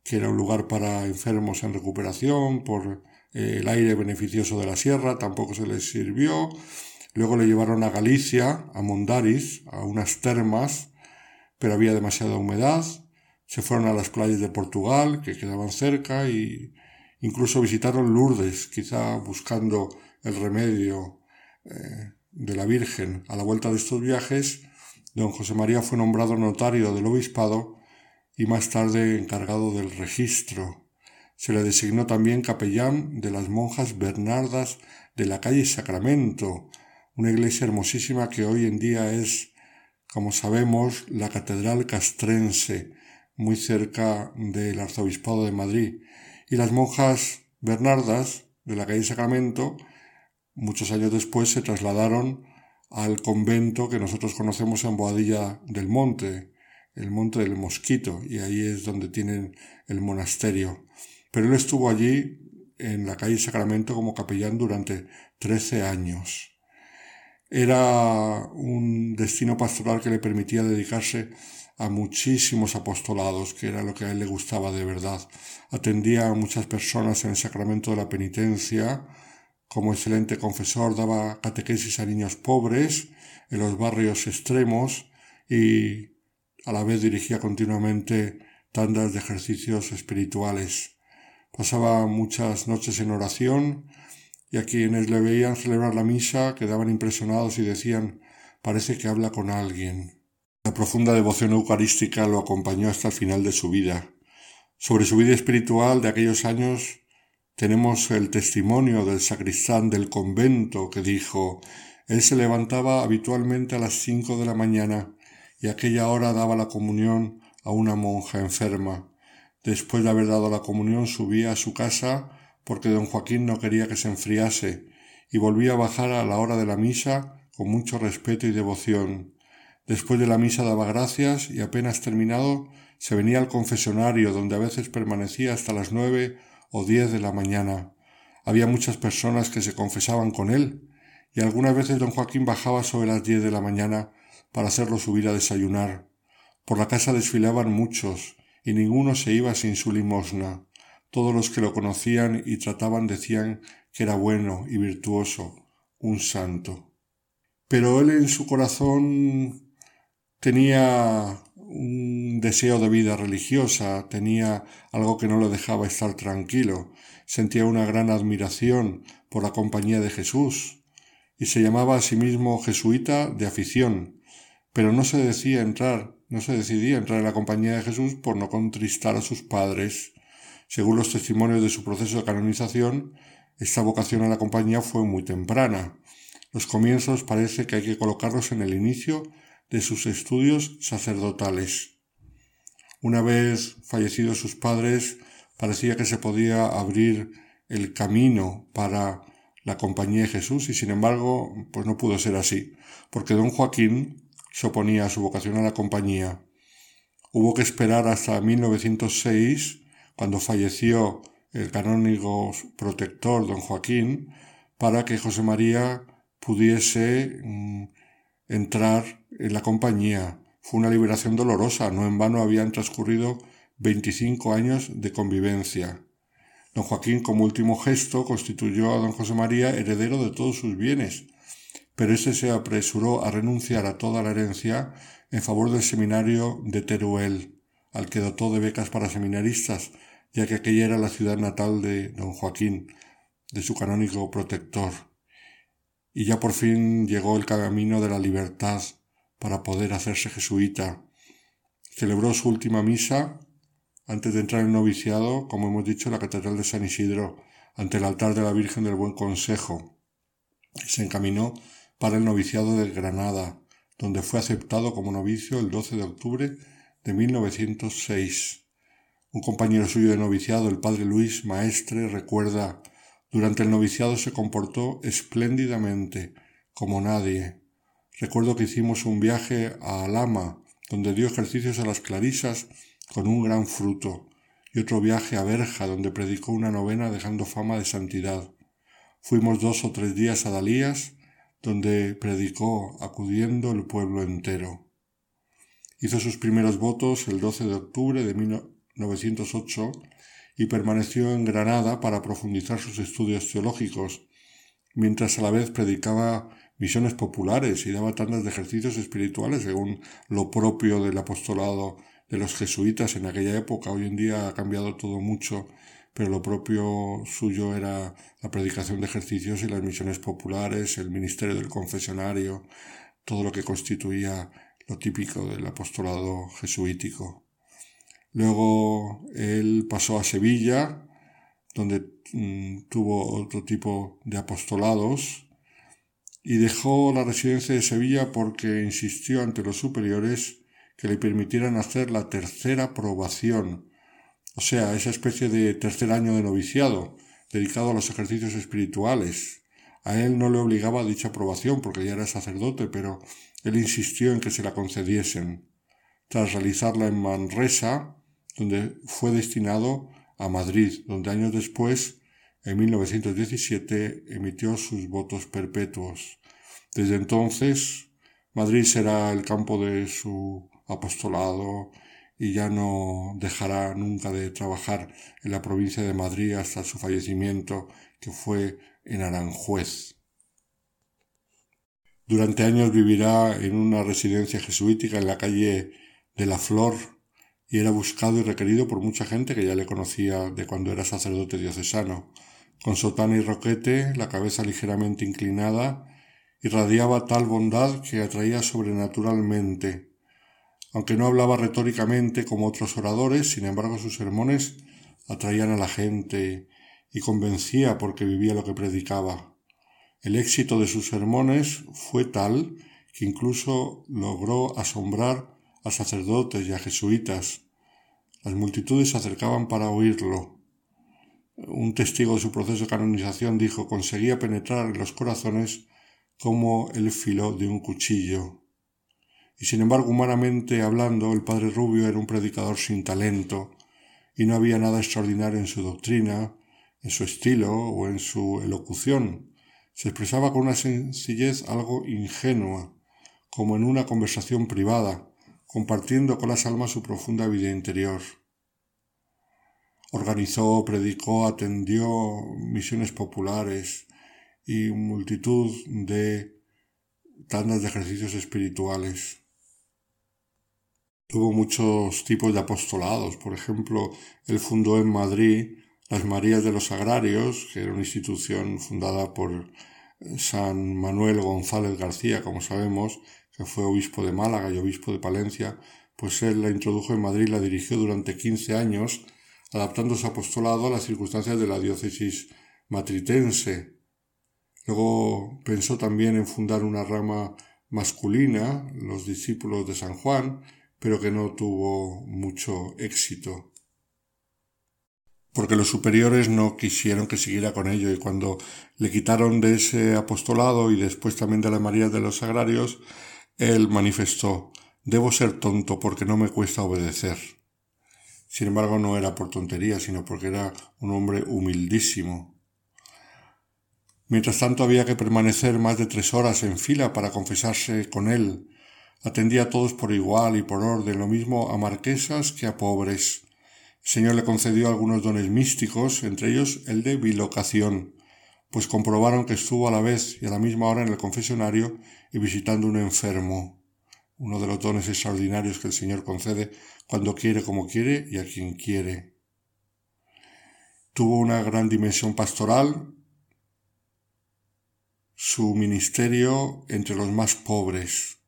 que era un lugar para enfermos en recuperación por eh, el aire beneficioso de la sierra, tampoco se les sirvió. Luego le llevaron a Galicia, a Mondaris, a unas termas, pero había demasiada humedad. Se fueron a las playas de Portugal, que quedaban cerca, y incluso visitaron Lourdes, quizá buscando el remedio eh, de la Virgen. A la vuelta de estos viajes, don José María fue nombrado notario del obispado y más tarde encargado del registro. Se le designó también capellán de las monjas Bernardas de la calle Sacramento, una iglesia hermosísima que hoy en día es, como sabemos, la Catedral Castrense, muy cerca del Arzobispado de Madrid. Y las monjas Bernardas de la calle Sacramento, muchos años después se trasladaron al convento que nosotros conocemos en Boadilla del Monte, el monte del Mosquito, y ahí es donde tienen el monasterio. Pero él estuvo allí en la calle Sacramento como capellán durante trece años. Era un destino pastoral que le permitía dedicarse a muchísimos apostolados, que era lo que a él le gustaba de verdad. Atendía a muchas personas en el sacramento de la penitencia, como excelente confesor daba catequesis a niños pobres en los barrios extremos y a la vez dirigía continuamente tandas de ejercicios espirituales. Pasaba muchas noches en oración y a quienes le veían celebrar la misa quedaban impresionados y decían parece que habla con alguien. La profunda devoción eucarística lo acompañó hasta el final de su vida. Sobre su vida espiritual de aquellos años tenemos el testimonio del sacristán del convento que dijo él se levantaba habitualmente a las cinco de la mañana y aquella hora daba la comunión a una monja enferma. Después de haber dado la comunión subía a su casa porque don Joaquín no quería que se enfriase y volvía a bajar a la hora de la misa con mucho respeto y devoción. Después de la misa daba gracias y apenas terminado se venía al confesionario donde a veces permanecía hasta las nueve o diez de la mañana. Había muchas personas que se confesaban con él y algunas veces don Joaquín bajaba sobre las diez de la mañana para hacerlo subir a desayunar. Por la casa desfilaban muchos, y ninguno se iba sin su limosna. Todos los que lo conocían y trataban decían que era bueno y virtuoso, un santo. Pero él en su corazón tenía un deseo de vida religiosa, tenía algo que no lo dejaba estar tranquilo, sentía una gran admiración por la compañía de Jesús, y se llamaba a sí mismo jesuita de afición, pero no se decía entrar no se decidía entrar en la compañía de Jesús por no contristar a sus padres. Según los testimonios de su proceso de canonización, esta vocación a la compañía fue muy temprana. Los comienzos parece que hay que colocarlos en el inicio de sus estudios sacerdotales. Una vez fallecidos sus padres, parecía que se podía abrir el camino para la compañía de Jesús y sin embargo, pues no pudo ser así, porque don Joaquín se oponía a su vocación a la compañía. Hubo que esperar hasta 1906, cuando falleció el canónigo protector don Joaquín, para que José María pudiese mm, entrar en la compañía. Fue una liberación dolorosa, no en vano habían transcurrido 25 años de convivencia. Don Joaquín, como último gesto, constituyó a don José María heredero de todos sus bienes, pero éste se apresuró a renunciar a toda la herencia en favor del seminario de Teruel, al que dotó de becas para seminaristas, ya que aquella era la ciudad natal de don Joaquín, de su canónico protector. Y ya por fin llegó el camino de la libertad para poder hacerse jesuita. Celebró su última misa antes de entrar en noviciado, como hemos dicho, en la Catedral de San Isidro, ante el altar de la Virgen del Buen Consejo. Se encaminó para el noviciado de Granada, donde fue aceptado como novicio el 12 de octubre de 1906. Un compañero suyo de noviciado, el padre Luis Maestre, recuerda durante el noviciado se comportó espléndidamente, como nadie. Recuerdo que hicimos un viaje a Alama, donde dio ejercicios a las clarisas con un gran fruto, y otro viaje a Berja, donde predicó una novena dejando fama de santidad. Fuimos dos o tres días a Dalías, donde predicó acudiendo el pueblo entero. Hizo sus primeros votos el 12 de octubre de 1908 y permaneció en Granada para profundizar sus estudios teológicos, mientras a la vez predicaba misiones populares y daba tandas de ejercicios espirituales según lo propio del apostolado de los jesuitas en aquella época. Hoy en día ha cambiado todo mucho pero lo propio suyo era la predicación de ejercicios y las misiones populares, el ministerio del confesionario, todo lo que constituía lo típico del apostolado jesuítico. Luego él pasó a Sevilla, donde mm, tuvo otro tipo de apostolados, y dejó la residencia de Sevilla porque insistió ante los superiores que le permitieran hacer la tercera probación o sea, esa especie de tercer año de noviciado, dedicado a los ejercicios espirituales. A él no le obligaba dicha aprobación porque ya era sacerdote, pero él insistió en que se la concediesen. Tras realizarla en Manresa, donde fue destinado a Madrid, donde años después, en 1917, emitió sus votos perpetuos. Desde entonces, Madrid será el campo de su apostolado, y ya no dejará nunca de trabajar en la provincia de Madrid hasta su fallecimiento, que fue en Aranjuez. Durante años vivirá en una residencia jesuítica en la calle de la Flor y era buscado y requerido por mucha gente que ya le conocía de cuando era sacerdote diocesano. Con sotana y roquete, la cabeza ligeramente inclinada, irradiaba tal bondad que atraía sobrenaturalmente aunque no hablaba retóricamente como otros oradores, sin embargo sus sermones atraían a la gente y convencía porque vivía lo que predicaba. El éxito de sus sermones fue tal que incluso logró asombrar a sacerdotes y a jesuitas. Las multitudes se acercaban para oírlo. Un testigo de su proceso de canonización dijo conseguía penetrar en los corazones como el filo de un cuchillo. Y sin embargo, humanamente hablando, el padre Rubio era un predicador sin talento, y no había nada extraordinario en su doctrina, en su estilo o en su elocución. Se expresaba con una sencillez algo ingenua, como en una conversación privada, compartiendo con las almas su profunda vida interior. Organizó, predicó, atendió misiones populares y multitud de tandas de ejercicios espirituales. Tuvo muchos tipos de apostolados. Por ejemplo, él fundó en Madrid las Marías de los Agrarios, que era una institución fundada por San Manuel González García, como sabemos, que fue obispo de Málaga y obispo de Palencia, pues él la introdujo en Madrid y la dirigió durante 15 años adaptando su apostolado a las circunstancias de la diócesis matritense. Luego pensó también en fundar una rama masculina, los discípulos de San Juan, pero que no tuvo mucho éxito. Porque los superiores no quisieron que siguiera con ello y cuando le quitaron de ese apostolado y después también de la María de los Agrarios, él manifestó Debo ser tonto porque no me cuesta obedecer. Sin embargo, no era por tontería, sino porque era un hombre humildísimo. Mientras tanto había que permanecer más de tres horas en fila para confesarse con él. Atendía a todos por igual y por orden, lo mismo a marquesas que a pobres. El Señor le concedió algunos dones místicos, entre ellos el de bilocación, pues comprobaron que estuvo a la vez y a la misma hora en el confesionario y visitando un enfermo uno de los dones extraordinarios que el Señor concede cuando quiere como quiere y a quien quiere. Tuvo una gran dimensión pastoral, su ministerio entre los más pobres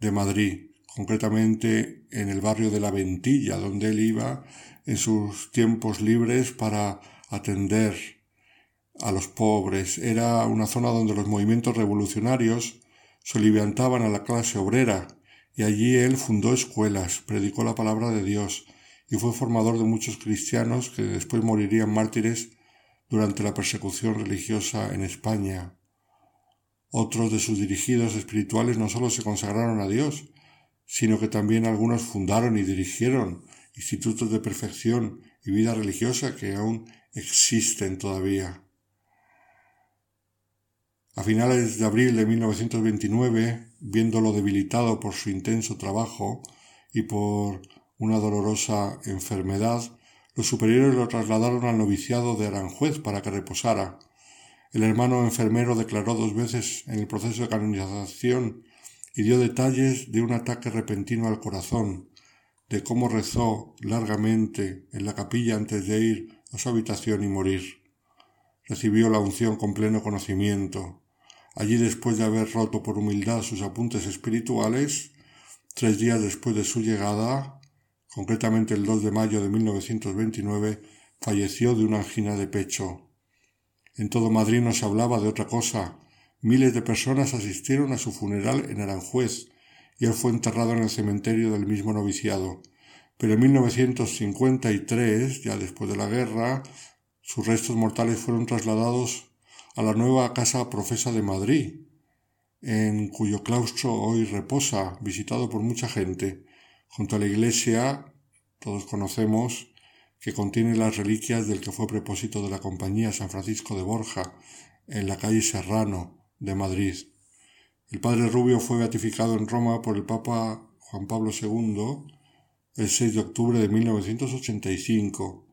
de Madrid, concretamente en el barrio de La Ventilla, donde él iba en sus tiempos libres para atender a los pobres. Era una zona donde los movimientos revolucionarios soliviantaban a la clase obrera, y allí él fundó escuelas, predicó la palabra de Dios y fue formador de muchos cristianos que después morirían mártires durante la persecución religiosa en España. Otros de sus dirigidos espirituales no solo se consagraron a Dios, sino que también algunos fundaron y dirigieron institutos de perfección y vida religiosa que aún existen todavía. A finales de abril de 1929, viéndolo debilitado por su intenso trabajo y por una dolorosa enfermedad, los superiores lo trasladaron al noviciado de Aranjuez para que reposara. El hermano enfermero declaró dos veces en el proceso de canonización y dio detalles de un ataque repentino al corazón, de cómo rezó largamente en la capilla antes de ir a su habitación y morir. Recibió la unción con pleno conocimiento. Allí, después de haber roto por humildad sus apuntes espirituales, tres días después de su llegada, concretamente el 2 de mayo de 1929, falleció de una angina de pecho. En todo Madrid no se hablaba de otra cosa. Miles de personas asistieron a su funeral en Aranjuez y él fue enterrado en el cementerio del mismo noviciado. Pero en 1953, ya después de la guerra, sus restos mortales fueron trasladados a la nueva casa profesa de Madrid, en cuyo claustro hoy reposa, visitado por mucha gente, junto a la iglesia, todos conocemos, que contiene las reliquias del que fue propósito de la Compañía San Francisco de Borja, en la calle Serrano de Madrid. El padre Rubio fue beatificado en Roma por el Papa Juan Pablo II el 6 de octubre de 1985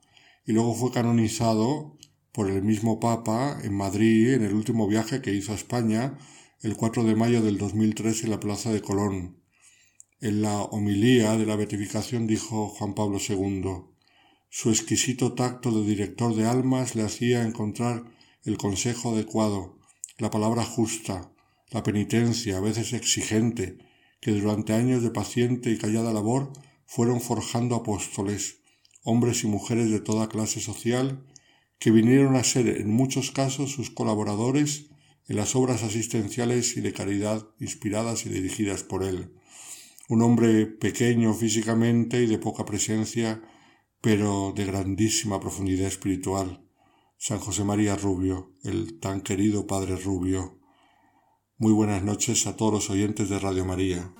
y luego fue canonizado por el mismo Papa en Madrid en el último viaje que hizo a España el 4 de mayo del 2003 en la Plaza de Colón. En la homilía de la beatificación dijo Juan Pablo II, su exquisito tacto de director de almas le hacía encontrar el consejo adecuado, la palabra justa, la penitencia, a veces exigente, que durante años de paciente y callada labor fueron forjando apóstoles, hombres y mujeres de toda clase social, que vinieron a ser en muchos casos sus colaboradores en las obras asistenciales y de caridad inspiradas y dirigidas por él. Un hombre pequeño físicamente y de poca presencia pero de grandísima profundidad espiritual, San José María Rubio, el tan querido Padre Rubio. Muy buenas noches a todos los oyentes de Radio María.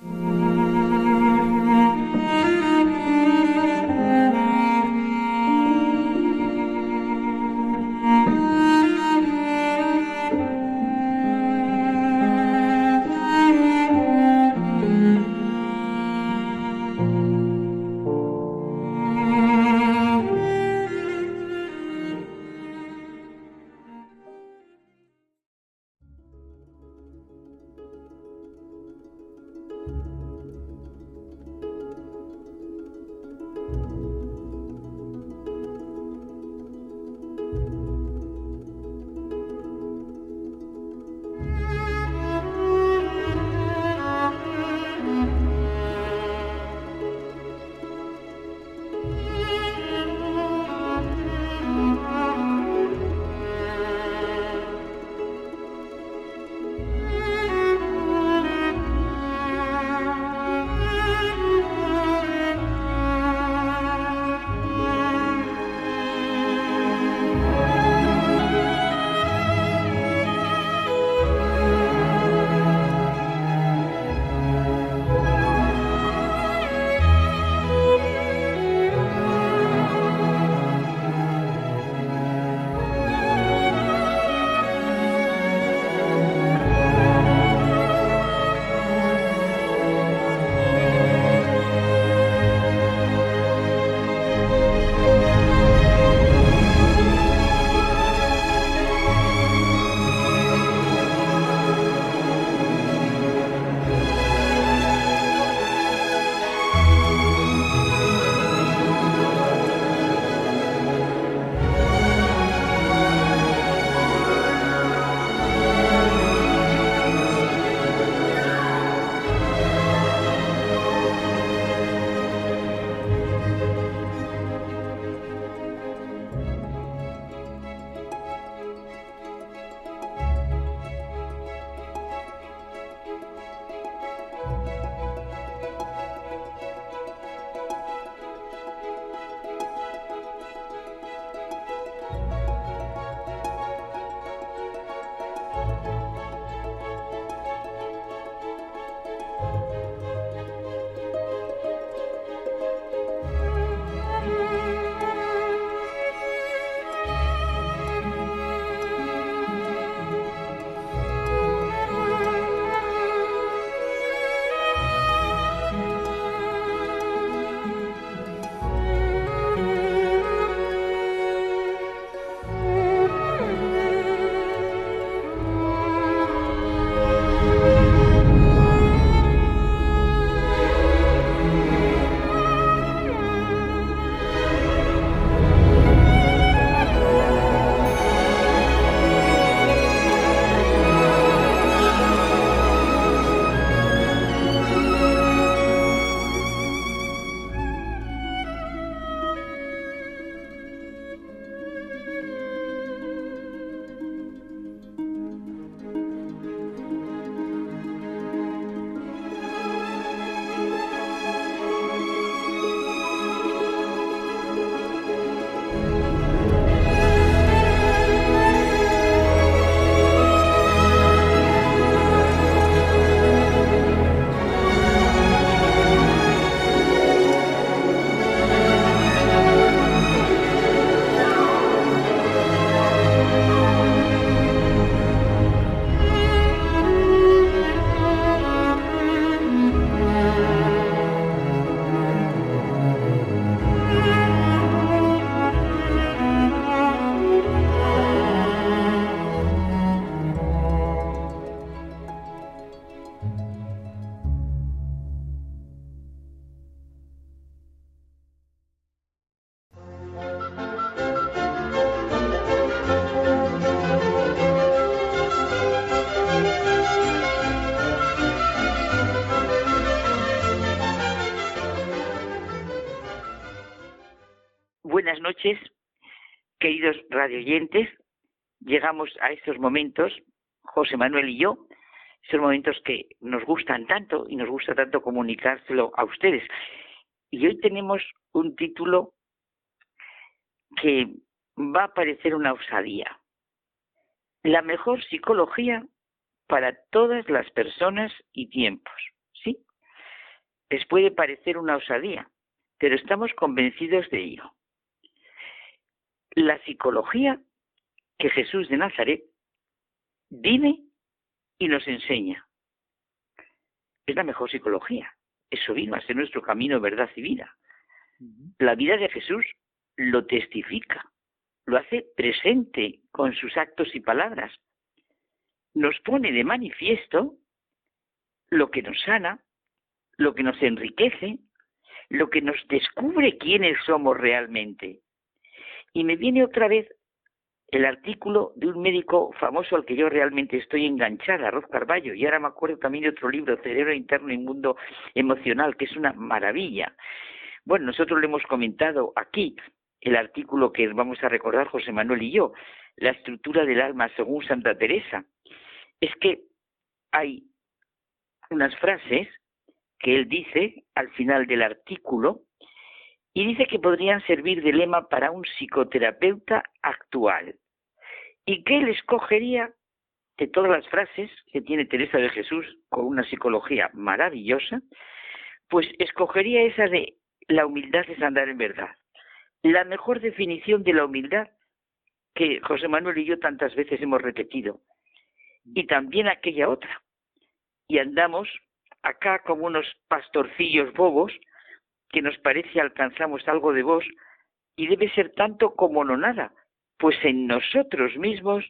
Llegamos a estos momentos, José Manuel y yo, esos momentos que nos gustan tanto y nos gusta tanto comunicárselo a ustedes. Y hoy tenemos un título que va a parecer una osadía. La mejor psicología para todas las personas y tiempos, ¿sí? Les puede parecer una osadía, pero estamos convencidos de ello. La psicología que Jesús de Nazaret vive y nos enseña. Es la mejor psicología. Eso vino a ser nuestro camino, verdad y vida. La vida de Jesús lo testifica, lo hace presente con sus actos y palabras. Nos pone de manifiesto lo que nos sana, lo que nos enriquece, lo que nos descubre quiénes somos realmente. Y me viene otra vez el artículo de un médico famoso al que yo realmente estoy enganchada, Roz Carballo, y ahora me acuerdo también de otro libro, Cerebro Interno y Mundo Emocional, que es una maravilla. Bueno, nosotros le hemos comentado aquí el artículo que vamos a recordar José Manuel y yo, la estructura del alma según Santa Teresa. Es que hay unas frases que él dice al final del artículo y dice que podrían servir de lema para un psicoterapeuta actual y que él escogería de todas las frases que tiene Teresa de Jesús con una psicología maravillosa, pues escogería esa de la humildad es andar en verdad. La mejor definición de la humildad que José Manuel y yo tantas veces hemos repetido. Y también aquella otra. Y andamos acá como unos pastorcillos bobos que nos parece alcanzamos algo de vos y debe ser tanto como no nada, pues en nosotros mismos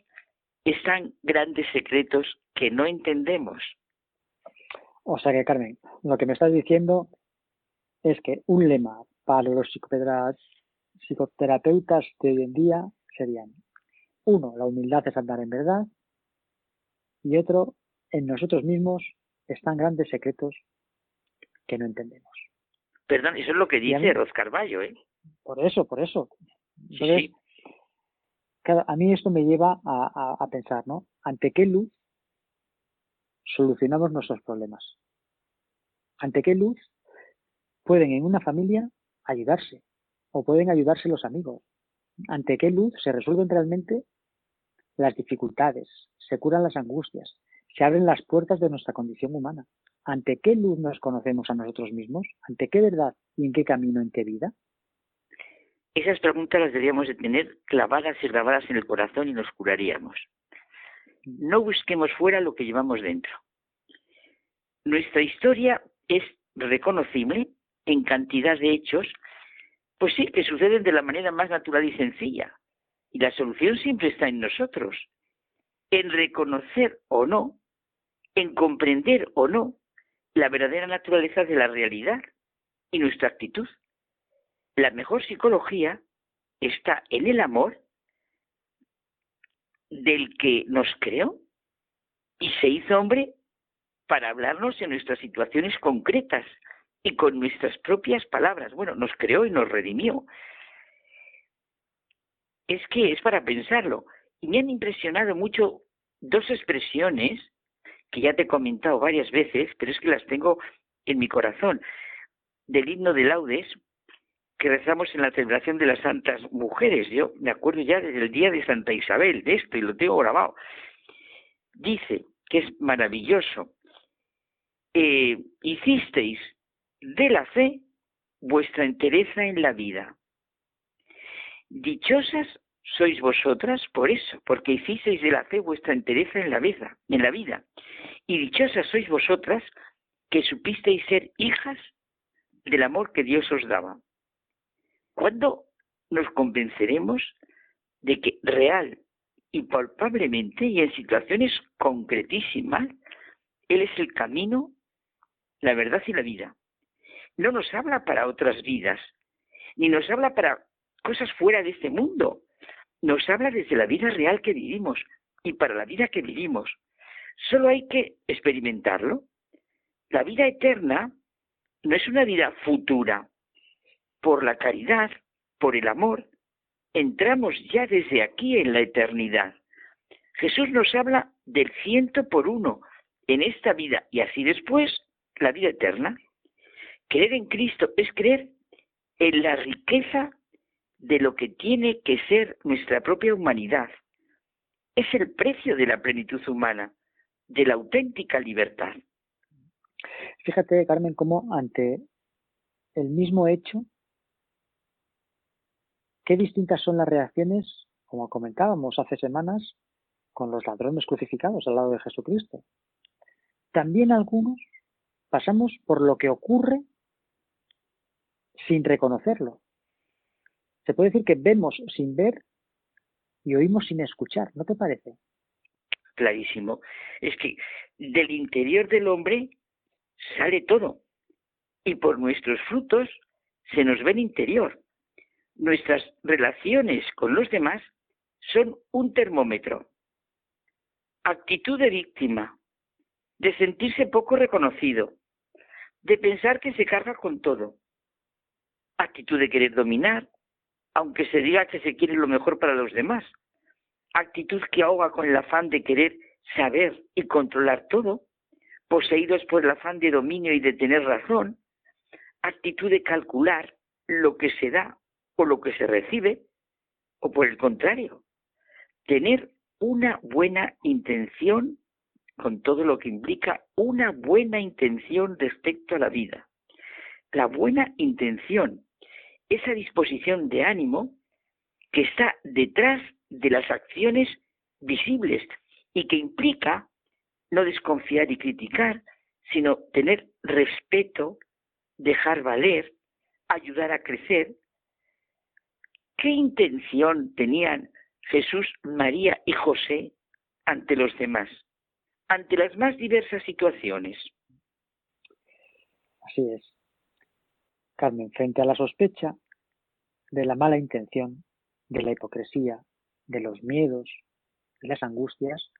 están grandes secretos que no entendemos. O sea que, Carmen, lo que me estás diciendo es que un lema para los psicoterapeutas de hoy en día serían, uno, la humildad es andar en verdad, y otro, en nosotros mismos están grandes secretos que no entendemos. Perdón, eso es lo que dice Roz Carballo, ¿eh? Por eso, por eso. Sí, Entonces, sí. a mí esto me lleva a, a- a pensar, ¿no? ¿Ante qué luz solucionamos nuestros problemas? ¿Ante qué luz pueden en una familia ayudarse? ¿O pueden ayudarse los amigos? ¿Ante qué luz se resuelven realmente las dificultades? ¿Se curan las angustias? ¿Se abren las puertas de nuestra condición humana? ¿Ante qué luz nos conocemos a nosotros mismos? ¿Ante qué verdad y en qué camino, en qué vida? Esas preguntas las deberíamos de tener clavadas y grabadas en el corazón y nos curaríamos. No busquemos fuera lo que llevamos dentro. Nuestra historia es reconocible en cantidad de hechos, pues sí, que suceden de la manera más natural y sencilla. Y la solución siempre está en nosotros, en reconocer o no, en comprender o no la verdadera naturaleza de la realidad y nuestra actitud. La mejor psicología está en el amor del que nos creó y se hizo hombre para hablarnos en nuestras situaciones concretas y con nuestras propias palabras. Bueno, nos creó y nos redimió. Es que es para pensarlo. Y me han impresionado mucho dos expresiones que ya te he comentado varias veces, pero es que las tengo en mi corazón. Del himno de laudes, que rezamos en la celebración de las santas mujeres. Yo me acuerdo ya desde el día de Santa Isabel de esto y lo tengo grabado. Dice que es maravilloso. eh, hicisteis de la fe vuestra entereza en la vida. Dichosas sois vosotras por eso, porque hicisteis de la fe vuestra entereza en la vida, en la vida. Y dichosas sois vosotras que supisteis ser hijas del amor que Dios os daba. ¿Cuándo nos convenceremos de que real y palpablemente y en situaciones concretísimas, Él es el camino, la verdad y la vida? No nos habla para otras vidas, ni nos habla para cosas fuera de este mundo. Nos habla desde la vida real que vivimos y para la vida que vivimos. Solo hay que experimentarlo. La vida eterna no es una vida futura. Por la caridad, por el amor, entramos ya desde aquí en la eternidad. Jesús nos habla del ciento por uno en esta vida y así después la vida eterna. Creer en Cristo es creer en la riqueza de lo que tiene que ser nuestra propia humanidad. Es el precio de la plenitud humana, de la auténtica libertad. Fíjate, Carmen, cómo ante el mismo hecho, qué distintas son las reacciones, como comentábamos hace semanas, con los ladrones crucificados al lado de Jesucristo. También algunos pasamos por lo que ocurre sin reconocerlo. Se puede decir que vemos sin ver y oímos sin escuchar, ¿no te parece? Clarísimo. Es que del interior del hombre sale todo y por nuestros frutos se nos ve el interior. Nuestras relaciones con los demás son un termómetro. Actitud de víctima, de sentirse poco reconocido, de pensar que se carga con todo. Actitud de querer dominar, aunque se diga que se quiere lo mejor para los demás. Actitud que ahoga con el afán de querer saber y controlar todo, poseídos por el afán de dominio y de tener razón. Actitud de calcular lo que se da o lo que se recibe, o por el contrario, tener una buena intención con todo lo que implica una buena intención respecto a la vida. La buena intención, esa disposición de ánimo que está detrás de las acciones visibles y que implica no desconfiar y criticar, sino tener respeto, dejar valer, ayudar a crecer. ¿Qué intención tenían Jesús, María y José ante los demás? ante las más diversas situaciones. Así es. Carmen, frente a la sospecha de la mala intención, de la hipocresía, de los miedos, de las angustias,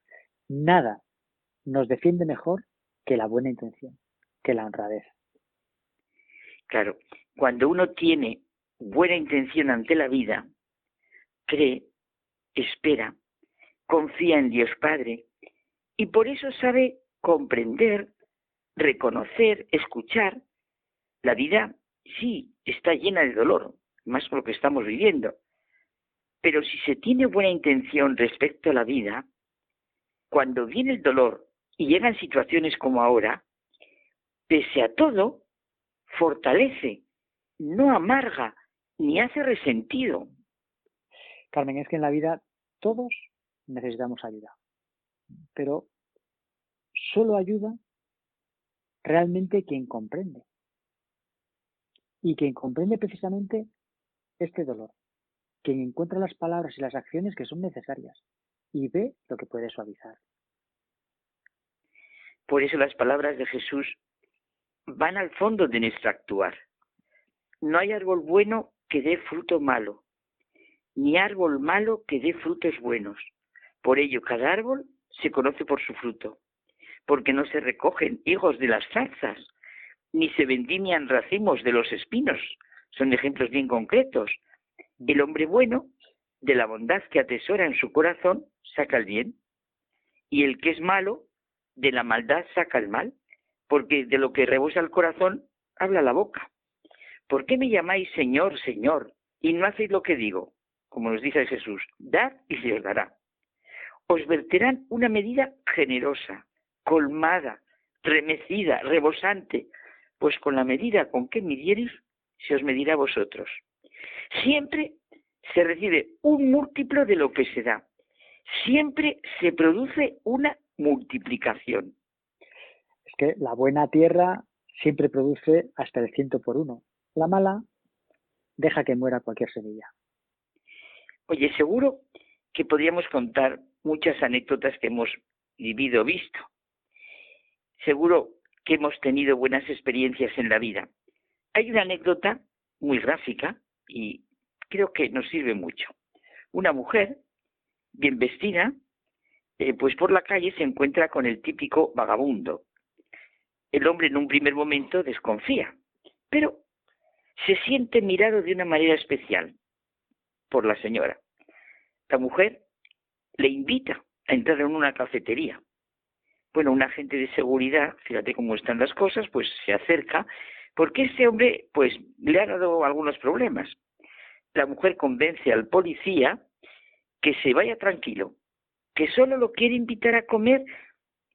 nada nos defiende mejor que la buena intención, que la honradez. Claro, cuando uno tiene buena intención ante la vida, cree, espera, confía en Dios Padre, y por eso sabe comprender, reconocer, escuchar. La vida sí está llena de dolor, más por lo que estamos viviendo. Pero si se tiene buena intención respecto a la vida, cuando viene el dolor y llegan situaciones como ahora, pese a todo, fortalece, no amarga, ni hace resentido. Carmen, es que en la vida todos necesitamos ayuda pero solo ayuda realmente quien comprende. Y quien comprende precisamente este dolor, quien encuentra las palabras y las acciones que son necesarias y ve lo que puede suavizar. Por eso las palabras de Jesús van al fondo de nuestro actuar. No hay árbol bueno que dé fruto malo, ni árbol malo que dé frutos buenos. Por ello, cada árbol se conoce por su fruto, porque no se recogen higos de las zarzas, ni se vendimian racimos de los espinos. Son ejemplos bien concretos. El hombre bueno, de la bondad que atesora en su corazón, saca el bien. Y el que es malo, de la maldad saca el mal, porque de lo que rebosa el corazón, habla la boca. ¿Por qué me llamáis Señor, Señor, y no hacéis lo que digo? Como nos dice Jesús, dad y se os dará os verterán una medida generosa, colmada, remecida, rebosante, pues con la medida con que midiereis, se os medirá a vosotros. Siempre se recibe un múltiplo de lo que se da. Siempre se produce una multiplicación. Es que la buena tierra siempre produce hasta el ciento por uno. La mala deja que muera cualquier semilla. Oye, seguro que podríamos contar muchas anécdotas que hemos vivido, visto. Seguro que hemos tenido buenas experiencias en la vida. Hay una anécdota muy gráfica y creo que nos sirve mucho. Una mujer, bien vestida, eh, pues por la calle se encuentra con el típico vagabundo. El hombre en un primer momento desconfía, pero se siente mirado de una manera especial por la señora. La mujer le invita a entrar en una cafetería. Bueno, un agente de seguridad, fíjate cómo están las cosas, pues se acerca, porque este hombre, pues, le ha dado algunos problemas. la mujer convence al policía que se vaya tranquilo, que solo lo quiere invitar a comer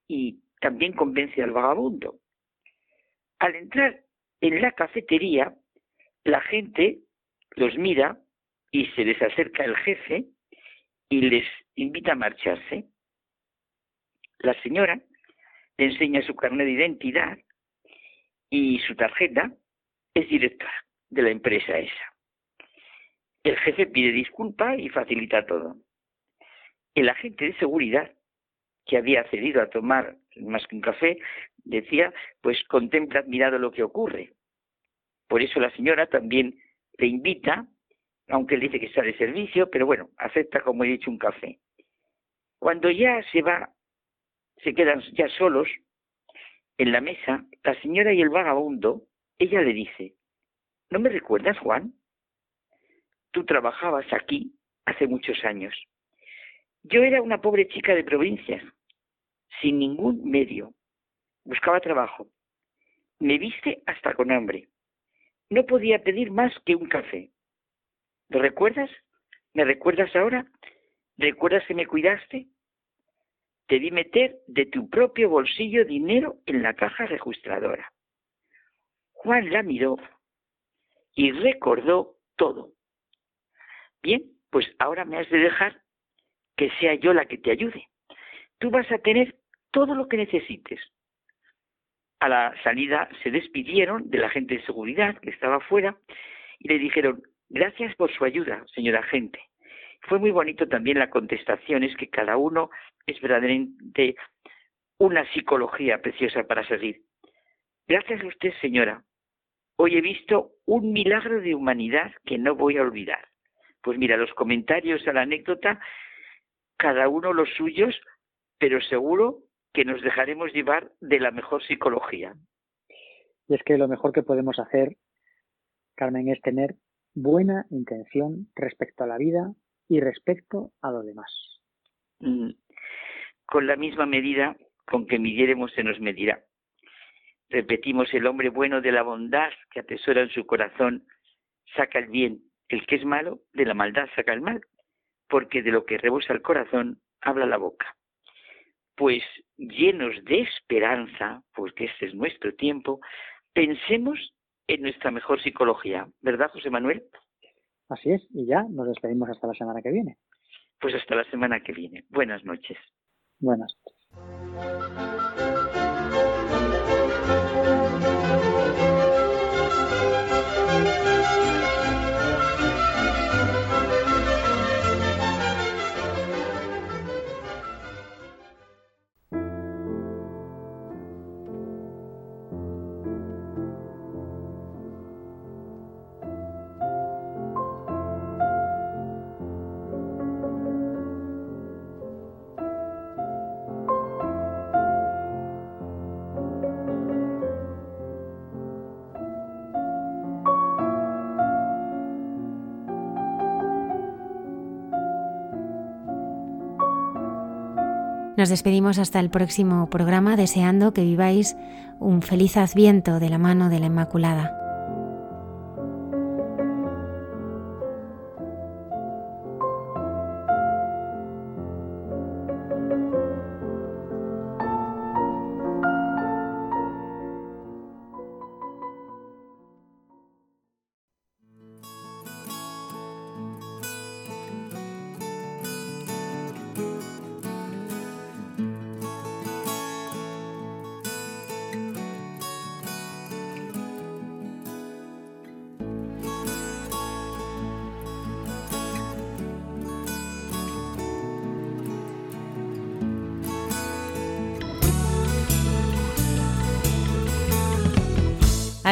y también convence al vagabundo. Al entrar en la cafetería, la gente los mira y se les acerca el jefe y les invita a marcharse. La señora le enseña su carnet de identidad y su tarjeta es directora de la empresa esa. El jefe pide disculpa y facilita todo. El agente de seguridad, que había accedido a tomar más que un café, decía, pues contempla admirado lo que ocurre. Por eso la señora también le invita, aunque él dice que está de servicio, pero bueno, acepta, como he dicho, un café. Cuando ya se va, se quedan ya solos en la mesa, la señora y el vagabundo, ella le dice, ¿no me recuerdas, Juan? Tú trabajabas aquí hace muchos años. Yo era una pobre chica de provincia, sin ningún medio. Buscaba trabajo. Me viste hasta con hambre. No podía pedir más que un café. ¿Lo recuerdas? ¿Me recuerdas ahora? ¿Recuerdas que me cuidaste? Te vi meter de tu propio bolsillo dinero en la caja registradora. Juan la miró y recordó todo. Bien, pues ahora me has de dejar que sea yo la que te ayude. Tú vas a tener todo lo que necesites. A la salida se despidieron del agente de seguridad que estaba afuera y le dijeron, gracias por su ayuda, señor agente. Fue muy bonito también la contestación, es que cada uno es verdaderamente una psicología preciosa para seguir. Gracias a usted, señora. Hoy he visto un milagro de humanidad que no voy a olvidar. Pues mira, los comentarios a la anécdota, cada uno los suyos, pero seguro que nos dejaremos llevar de la mejor psicología. Y es que lo mejor que podemos hacer, Carmen, es tener buena intención respecto a la vida y respecto a lo demás. Mm. Con la misma medida con que midiéremos se nos medirá. Repetimos, el hombre bueno de la bondad que atesora en su corazón saca el bien, el que es malo de la maldad saca el mal, porque de lo que rebosa el corazón habla la boca. Pues llenos de esperanza, porque este es nuestro tiempo, pensemos en nuestra mejor psicología, ¿verdad, José Manuel? Así es, y ya nos despedimos hasta la semana que viene. Pues hasta la semana que viene. Buenas noches. Buenas noches. Nos despedimos hasta el próximo programa deseando que viváis un feliz adviento de la mano de la Inmaculada.